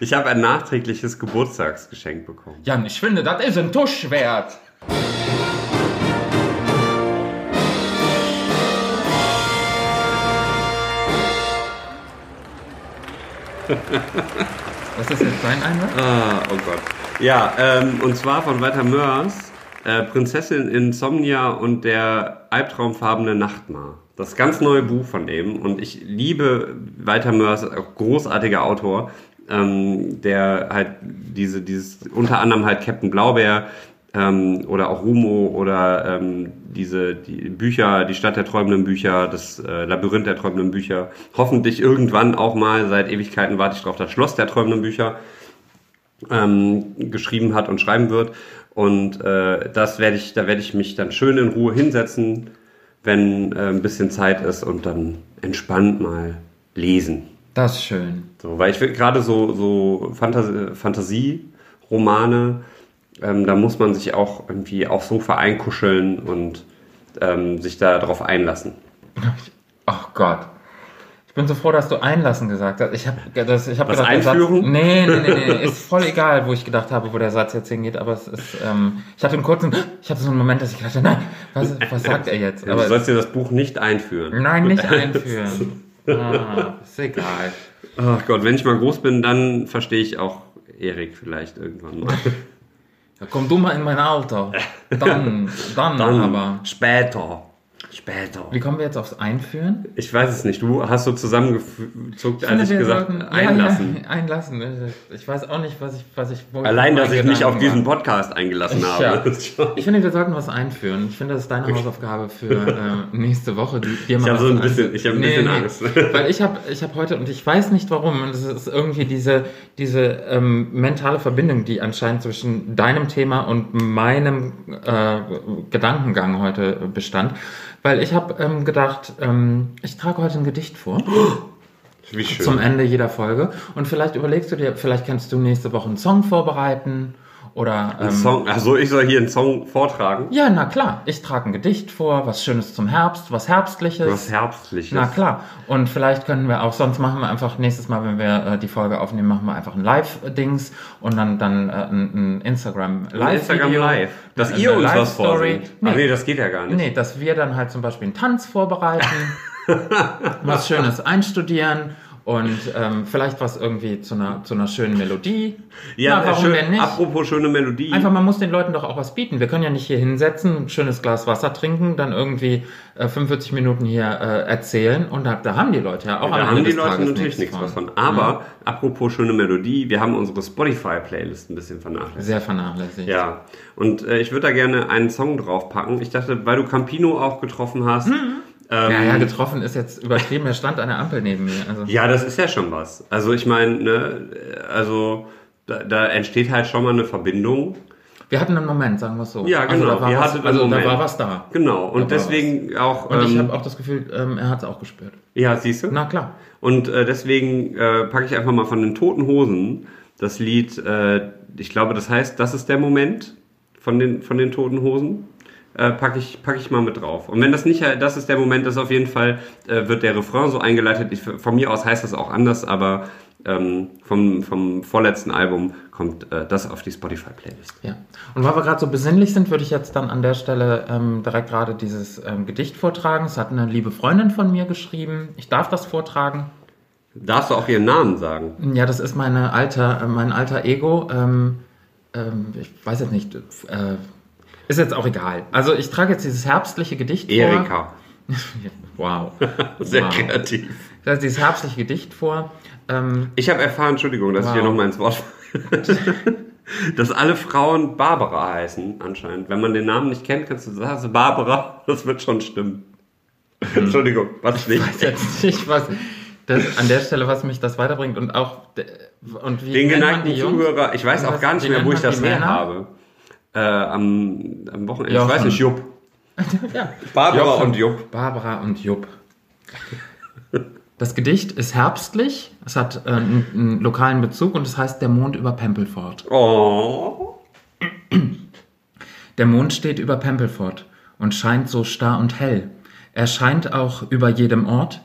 [SPEAKER 1] Ich habe ein nachträgliches Geburtstagsgeschenk bekommen.
[SPEAKER 2] Jan, ich finde, das ist ein Tusch wert. Was ist jetzt dein Einwand?
[SPEAKER 1] Ah, oh Gott. Ja, ähm, und zwar von Walter Mörs, äh, Prinzessin Insomnia und der albtraumfarbene Nachtmar. Das ganz neue Buch von ihm. Und ich liebe Walter Mörs, großartiger Autor, ähm, der halt diese, dieses, unter anderem halt Captain Blaubeer ähm, oder auch Rumo oder ähm, diese die Bücher, die Stadt der träumenden Bücher, das äh, Labyrinth der träumenden Bücher, hoffentlich irgendwann auch mal, seit Ewigkeiten warte ich drauf, das Schloss der träumenden Bücher ähm, geschrieben hat und schreiben wird. Und äh, das werde ich, da werde ich mich dann schön in Ruhe hinsetzen, wenn äh, ein bisschen Zeit ist und dann entspannt mal lesen.
[SPEAKER 2] Das ist schön.
[SPEAKER 1] So, weil ich will gerade so, so Fantas Fantasie-Romane, ähm, da muss man sich auch irgendwie aufs Sofa einkuscheln und ähm, sich da drauf einlassen.
[SPEAKER 2] Oh Gott. Ich bin so froh, dass du einlassen gesagt hast. Ich habe das, ich habe
[SPEAKER 1] Was,
[SPEAKER 2] gedacht, der Satz, nee, nee, nee, nee, ist voll egal, wo ich gedacht habe, wo der Satz jetzt hingeht, aber es ist, ähm, ich hatte einen kurzen, ich hatte so einen Moment, dass ich gedacht habe, nein, was, was sagt er jetzt? Aber
[SPEAKER 1] du sollst dir das Buch nicht einführen.
[SPEAKER 2] nein, nicht einführen. Ah, ist egal.
[SPEAKER 1] Ach Gott, wenn ich mal groß bin, dann verstehe ich auch Erik vielleicht irgendwann mal.
[SPEAKER 2] Ja, komm du mal in mein Alter. Dann, dann,
[SPEAKER 1] Dann
[SPEAKER 2] aber.
[SPEAKER 1] später. Später.
[SPEAKER 2] Wie kommen wir jetzt aufs Einführen?
[SPEAKER 1] Ich weiß es nicht. Du hast so zusammengezuckt, als ich gesagt
[SPEAKER 2] sollten-
[SPEAKER 1] einlassen.
[SPEAKER 2] Ja, ja, einlassen. Ich weiß auch nicht, was ich, was ich wo
[SPEAKER 1] Allein, dass ich mich auf
[SPEAKER 2] Gedanken
[SPEAKER 1] diesen
[SPEAKER 2] war.
[SPEAKER 1] Podcast eingelassen habe.
[SPEAKER 2] Ja. Ich finde, wir sollten was einführen. Ich finde, das ist deine Hausaufgabe für äh, nächste Woche. Die, dir mal
[SPEAKER 1] Ich habe so ein bisschen, ich habe ein bisschen Angst.
[SPEAKER 2] Weil ich habe ich hab heute, und ich weiß nicht warum, und es ist irgendwie diese, diese ähm, mentale Verbindung, die anscheinend zwischen deinem Thema und meinem äh, Gedankengang heute bestand. Weil ich habe ähm, gedacht, ähm, ich trage heute ein Gedicht vor
[SPEAKER 1] Wie schön.
[SPEAKER 2] zum Ende jeder Folge. Und vielleicht überlegst du dir, vielleicht kannst du nächste Woche einen Song vorbereiten oder
[SPEAKER 1] Ein
[SPEAKER 2] ähm,
[SPEAKER 1] Song, also ich soll hier einen Song vortragen.
[SPEAKER 2] ja, na klar. Ich trage ein Gedicht vor, was Schönes zum Herbst, was Herbstliches.
[SPEAKER 1] Was Herbstliches.
[SPEAKER 2] Na klar. Und vielleicht können wir auch, sonst machen wir einfach nächstes Mal, wenn wir äh, die Folge aufnehmen, machen wir einfach ein Live-Dings und dann, dann äh, ein, ein Instagram
[SPEAKER 1] Ein
[SPEAKER 2] Live.
[SPEAKER 1] Instagram Live. Dass
[SPEAKER 2] Eine
[SPEAKER 1] ihr uns was vorsingt.
[SPEAKER 2] Nee.
[SPEAKER 1] Ach nee, das geht ja gar nicht.
[SPEAKER 2] Nee, dass wir dann halt zum Beispiel einen Tanz vorbereiten, was Schönes einstudieren und ähm, vielleicht was irgendwie zu einer, zu einer schönen Melodie.
[SPEAKER 1] Ja,
[SPEAKER 2] Na, warum
[SPEAKER 1] schön,
[SPEAKER 2] denn nicht?
[SPEAKER 1] apropos schöne Melodie.
[SPEAKER 2] Einfach, man muss den Leuten doch auch was bieten. Wir können ja nicht hier hinsetzen, ein schönes Glas Wasser trinken, dann irgendwie äh, 45 Minuten hier äh, erzählen und da, da haben die Leute ja auch
[SPEAKER 1] da
[SPEAKER 2] am
[SPEAKER 1] haben die Leute
[SPEAKER 2] Tages
[SPEAKER 1] natürlich nichts was von. Aber apropos schöne Melodie, wir haben unsere Spotify-Playlist ein bisschen vernachlässigt.
[SPEAKER 2] Sehr vernachlässigt.
[SPEAKER 1] Ja, und äh, ich würde da gerne einen Song draufpacken. Ich dachte, weil du Campino auch getroffen hast. Ähm,
[SPEAKER 2] Ja, ja, getroffen ist jetzt übertrieben. Er stand an der Ampel neben mir. Also,
[SPEAKER 1] ja, das ist ja schon was. Also ich meine, ne, also da, da entsteht halt schon mal eine Verbindung.
[SPEAKER 2] wir hatten einen Moment, sagen wir es so.
[SPEAKER 1] Ja, genau,
[SPEAKER 2] Also, da war,
[SPEAKER 1] wir
[SPEAKER 2] was, also da war was da.
[SPEAKER 1] Genau,
[SPEAKER 2] Da
[SPEAKER 1] und
[SPEAKER 2] war
[SPEAKER 1] deswegen auch.
[SPEAKER 2] Und ich
[SPEAKER 1] ähm,
[SPEAKER 2] habe auch das Gefühl, ähm, er hat es auch gespürt.
[SPEAKER 1] ja, siehst du?
[SPEAKER 2] Na klar.
[SPEAKER 1] Und äh, deswegen äh, packe ich einfach mal von den Toten Hosen das Lied, äh, ich glaube, das heißt, das ist der Moment von den, von den Toten Hosen. Äh, packe ich, pack ich mal mit drauf. Und wenn das nicht, das ist der Moment, ist auf jeden Fall, äh, wird der Refrain so eingeleitet. Ich, von mir aus heißt das auch anders, aber ähm, vom, vom vorletzten Album kommt äh, das auf die Spotify-Playlist.
[SPEAKER 2] Ja. Und weil wir gerade so besinnlich sind, würde ich jetzt dann an der Stelle ähm, direkt gerade dieses ähm, Gedicht vortragen. Es hat eine liebe Freundin von mir geschrieben. Ich darf das vortragen.
[SPEAKER 1] Darfst du auch ihren Namen sagen?
[SPEAKER 2] Ja, das ist meine alter, äh, mein alter Ego. Ähm, ähm, ich weiß jetzt nicht. Äh, ist jetzt auch egal. Also ich trage jetzt dieses herbstliche Gedicht
[SPEAKER 1] Erika.
[SPEAKER 2] vor. Wow.
[SPEAKER 1] Sehr
[SPEAKER 2] wow.
[SPEAKER 1] kreativ.
[SPEAKER 2] Ich trage dieses herbstliche Gedicht vor. Ähm,
[SPEAKER 1] Ich habe erfahren, Entschuldigung, dass ich
[SPEAKER 2] Wow.
[SPEAKER 1] hier nochmal ins Wort dass alle Frauen Barbara heißen, anscheinend. Wenn man den Namen nicht kennt, kannst du sagen, Barbara, das wird schon stimmen. Entschuldigung, was nicht.
[SPEAKER 2] weiß jetzt nicht, was das, an der Stelle, was mich das weiterbringt und auch und wie
[SPEAKER 1] Den geneigten? Zuhörer, ich weiß auch gar nicht mehr, wo ich das her habe. Äh, am, am Wochenende. Ich
[SPEAKER 2] Jochen.
[SPEAKER 1] weiß nicht, Jupp.
[SPEAKER 2] Ja.
[SPEAKER 1] Barbara
[SPEAKER 2] Jochen.
[SPEAKER 1] und Jupp.
[SPEAKER 2] Barbara und Jupp. Das Gedicht ist herbstlich, es hat äh, einen, einen lokalen Bezug und es heißt Der Mond über Pempelfort.
[SPEAKER 1] Oh.
[SPEAKER 2] Der Mond steht über Pempelfort und scheint so starr und hell. Er scheint auch über jedem Ort,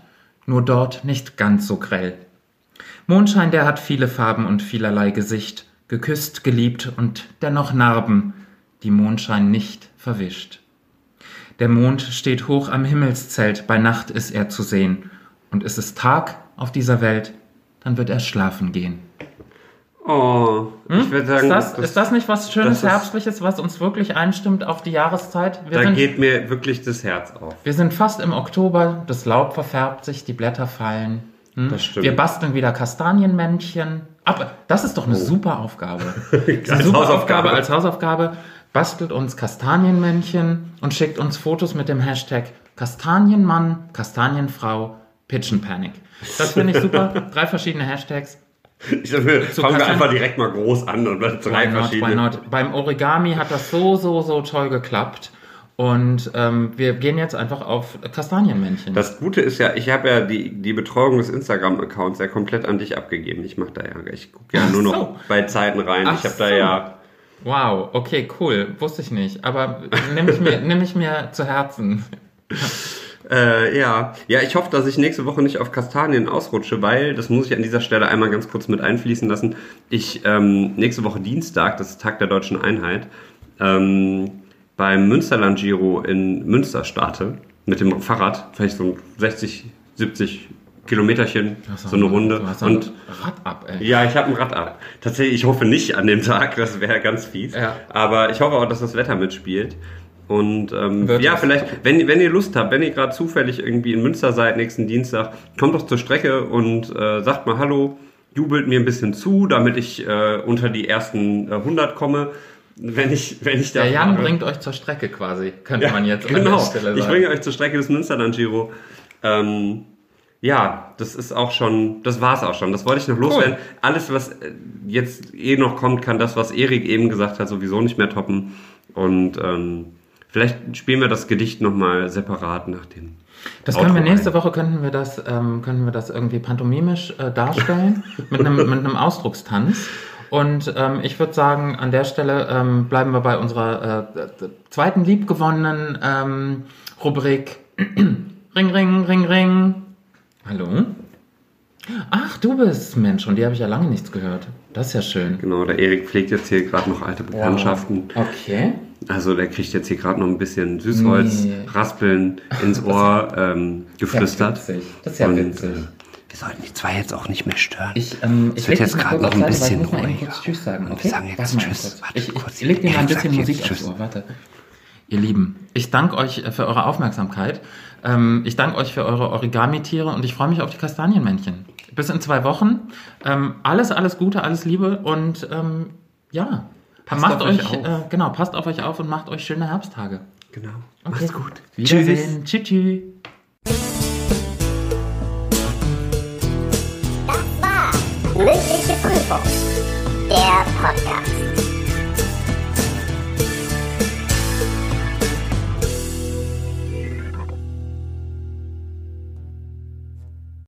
[SPEAKER 2] nur dort nicht ganz so grell. Mondschein, der hat viele Farben und vielerlei Gesicht, geküsst, geliebt und dennoch Narben, die Mondschein nicht verwischt. Der Mond steht hoch am Himmelszelt, bei Nacht ist er zu sehen, und ist es Tag auf dieser Welt, dann wird er schlafen gehen.
[SPEAKER 1] Oh. Ich würde sagen,
[SPEAKER 2] Ist das, ist das nicht was Schönes,
[SPEAKER 1] das ist-
[SPEAKER 2] Herbstliches, was uns wirklich einstimmt auf die Jahreszeit? Wir
[SPEAKER 1] da
[SPEAKER 2] sind,
[SPEAKER 1] geht mir wirklich das Herz auf.
[SPEAKER 2] wir sind fast im Oktober, das Laub verfärbt sich, die Blätter fallen. Hm?
[SPEAKER 1] Das stimmt.
[SPEAKER 2] Wir basteln wieder Kastanienmännchen. Aber das ist doch eine super Aufgabe. Das
[SPEAKER 1] Als
[SPEAKER 2] super
[SPEAKER 1] Hausaufgabe.
[SPEAKER 2] Aufgabe als Hausaufgabe. Bastelt uns Kastanienmännchen und schickt uns Fotos mit dem Hashtag Kastanienmann, Kastanienfrau, Pigeon Panic. Das finde ich super. Drei verschiedene Hashtags.
[SPEAKER 1] Ich sag, wir fangen wir einfach direkt mal groß an und drei
[SPEAKER 2] not,
[SPEAKER 1] verschiedene.
[SPEAKER 2] Beim Origami hat das so, so, so toll geklappt. Und ähm, wir gehen jetzt einfach auf Kastanienmännchen.
[SPEAKER 1] Das Gute ist ja, ich habe ja die, die Betreuung des Instagram-Accounts ja komplett an dich abgegeben. Ich mache da ja, ich gucke ja
[SPEAKER 2] Ach
[SPEAKER 1] nur noch
[SPEAKER 2] so.
[SPEAKER 1] bei Zeiten rein.
[SPEAKER 2] Ach
[SPEAKER 1] ich habe da
[SPEAKER 2] so.
[SPEAKER 1] ja,
[SPEAKER 2] wow, okay, cool. Wusste ich nicht. Aber nehme ich, mir, nehm ich mir zu Herzen.
[SPEAKER 1] äh, ja, ja, ich hoffe, dass ich nächste Woche nicht auf Kastanien ausrutsche, weil, das muss ich an dieser Stelle einmal ganz kurz mit einfließen lassen, ich ähm, nächste Woche Dienstag, das ist Tag der deutschen Einheit, ähm, beim Münsterland Giro in Münster starte, mit dem Fahrrad, vielleicht so 60, 70 Kilometerchen, so eine Runde.
[SPEAKER 2] Du hast
[SPEAKER 1] Und
[SPEAKER 2] Rad ab, ey.
[SPEAKER 1] Ja, ich habe ein Rad ab. Tatsächlich, ich hoffe nicht an dem Tag, das wäre ganz fies.
[SPEAKER 2] Ja.
[SPEAKER 1] Aber ich hoffe auch, dass das Wetter mitspielt. Und ähm,
[SPEAKER 2] Wird
[SPEAKER 1] ja,
[SPEAKER 2] es.
[SPEAKER 1] vielleicht, wenn, wenn ihr Lust habt, wenn ihr gerade zufällig irgendwie in Münster seid nächsten Dienstag, kommt doch zur Strecke und äh, sagt mal Hallo, jubelt mir ein bisschen zu, damit ich äh, unter die ersten äh, 100 komme. Wenn ich, wenn ich da
[SPEAKER 2] Der Jan
[SPEAKER 1] fahre.
[SPEAKER 2] bringt euch zur Strecke quasi, könnte
[SPEAKER 1] Ja,
[SPEAKER 2] man jetzt
[SPEAKER 1] genau.
[SPEAKER 2] an der Stelle sagen.
[SPEAKER 1] Ich bringe euch zur Strecke des Münsterland Giro. Ähm, ja, das ist auch schon, das war's auch schon. Das wollte ich noch loswerden. Alles, was äh, jetzt eh noch kommt, kann das, was Erik eben gesagt hat, sowieso nicht mehr toppen. Und ähm, vielleicht spielen wir das Gedicht nochmal separat nach dem.
[SPEAKER 2] Das können wir
[SPEAKER 1] Outro
[SPEAKER 2] nächste
[SPEAKER 1] ein.
[SPEAKER 2] Woche könnten wir das ähm, könnten wir das irgendwie pantomimisch äh, darstellen mit einem mit einem Ausdruckstanz. Und ähm, ich würde sagen, an der Stelle ähm, bleiben wir bei unserer äh, zweiten liebgewonnenen ähm, Rubrik Ring, Ring, Ring, Ring. Hallo? Ach, du bist Mensch, und die habe ich ja lange nichts gehört. Das ist ja schön.
[SPEAKER 1] Genau, der Erik pflegt jetzt hier gerade noch alte Bekanntschaften.
[SPEAKER 2] Okay.
[SPEAKER 1] Also der kriegt jetzt hier gerade noch ein bisschen Süßholz,
[SPEAKER 2] Nee.
[SPEAKER 1] Raspeln ins Ohr ähm, geflüstert.
[SPEAKER 2] Das ist ja witzig. Das ist ja
[SPEAKER 1] Und,
[SPEAKER 2] witzig.
[SPEAKER 1] äh, wir sollten die zwei jetzt auch nicht mehr stören.
[SPEAKER 2] Ich, ähm, ich
[SPEAKER 1] wird jetzt gerade noch ein bisschen
[SPEAKER 2] ich eben
[SPEAKER 1] ruhiger.
[SPEAKER 2] Tschüss sagen. Okay?
[SPEAKER 1] wir sagen jetzt
[SPEAKER 2] Warte
[SPEAKER 1] Tschüss. Warte
[SPEAKER 2] ich,
[SPEAKER 1] kurz.
[SPEAKER 2] ich leg dir mal ein bisschen Musik aufs Ohr. Warte. Ihr Lieben, ich danke euch äh, für eure Aufmerksamkeit. Ähm, ich danke euch für eure Origami-Tiere und ich freue mich auf die Kastanienmännchen. Bis in zwei Wochen. Ähm, alles, alles Gute, alles Liebe und ähm, ja.
[SPEAKER 1] Passt
[SPEAKER 2] macht
[SPEAKER 1] auf euch
[SPEAKER 2] euch,
[SPEAKER 1] auf.
[SPEAKER 2] äh, genau, passt auf euch auf und macht euch schöne Herbsttage.
[SPEAKER 1] Genau.
[SPEAKER 2] Okay.
[SPEAKER 1] Macht's gut.
[SPEAKER 2] Wiedersehen. Tschüss. Tschüss.
[SPEAKER 4] Das war mündliche Prüfung, der Podcast.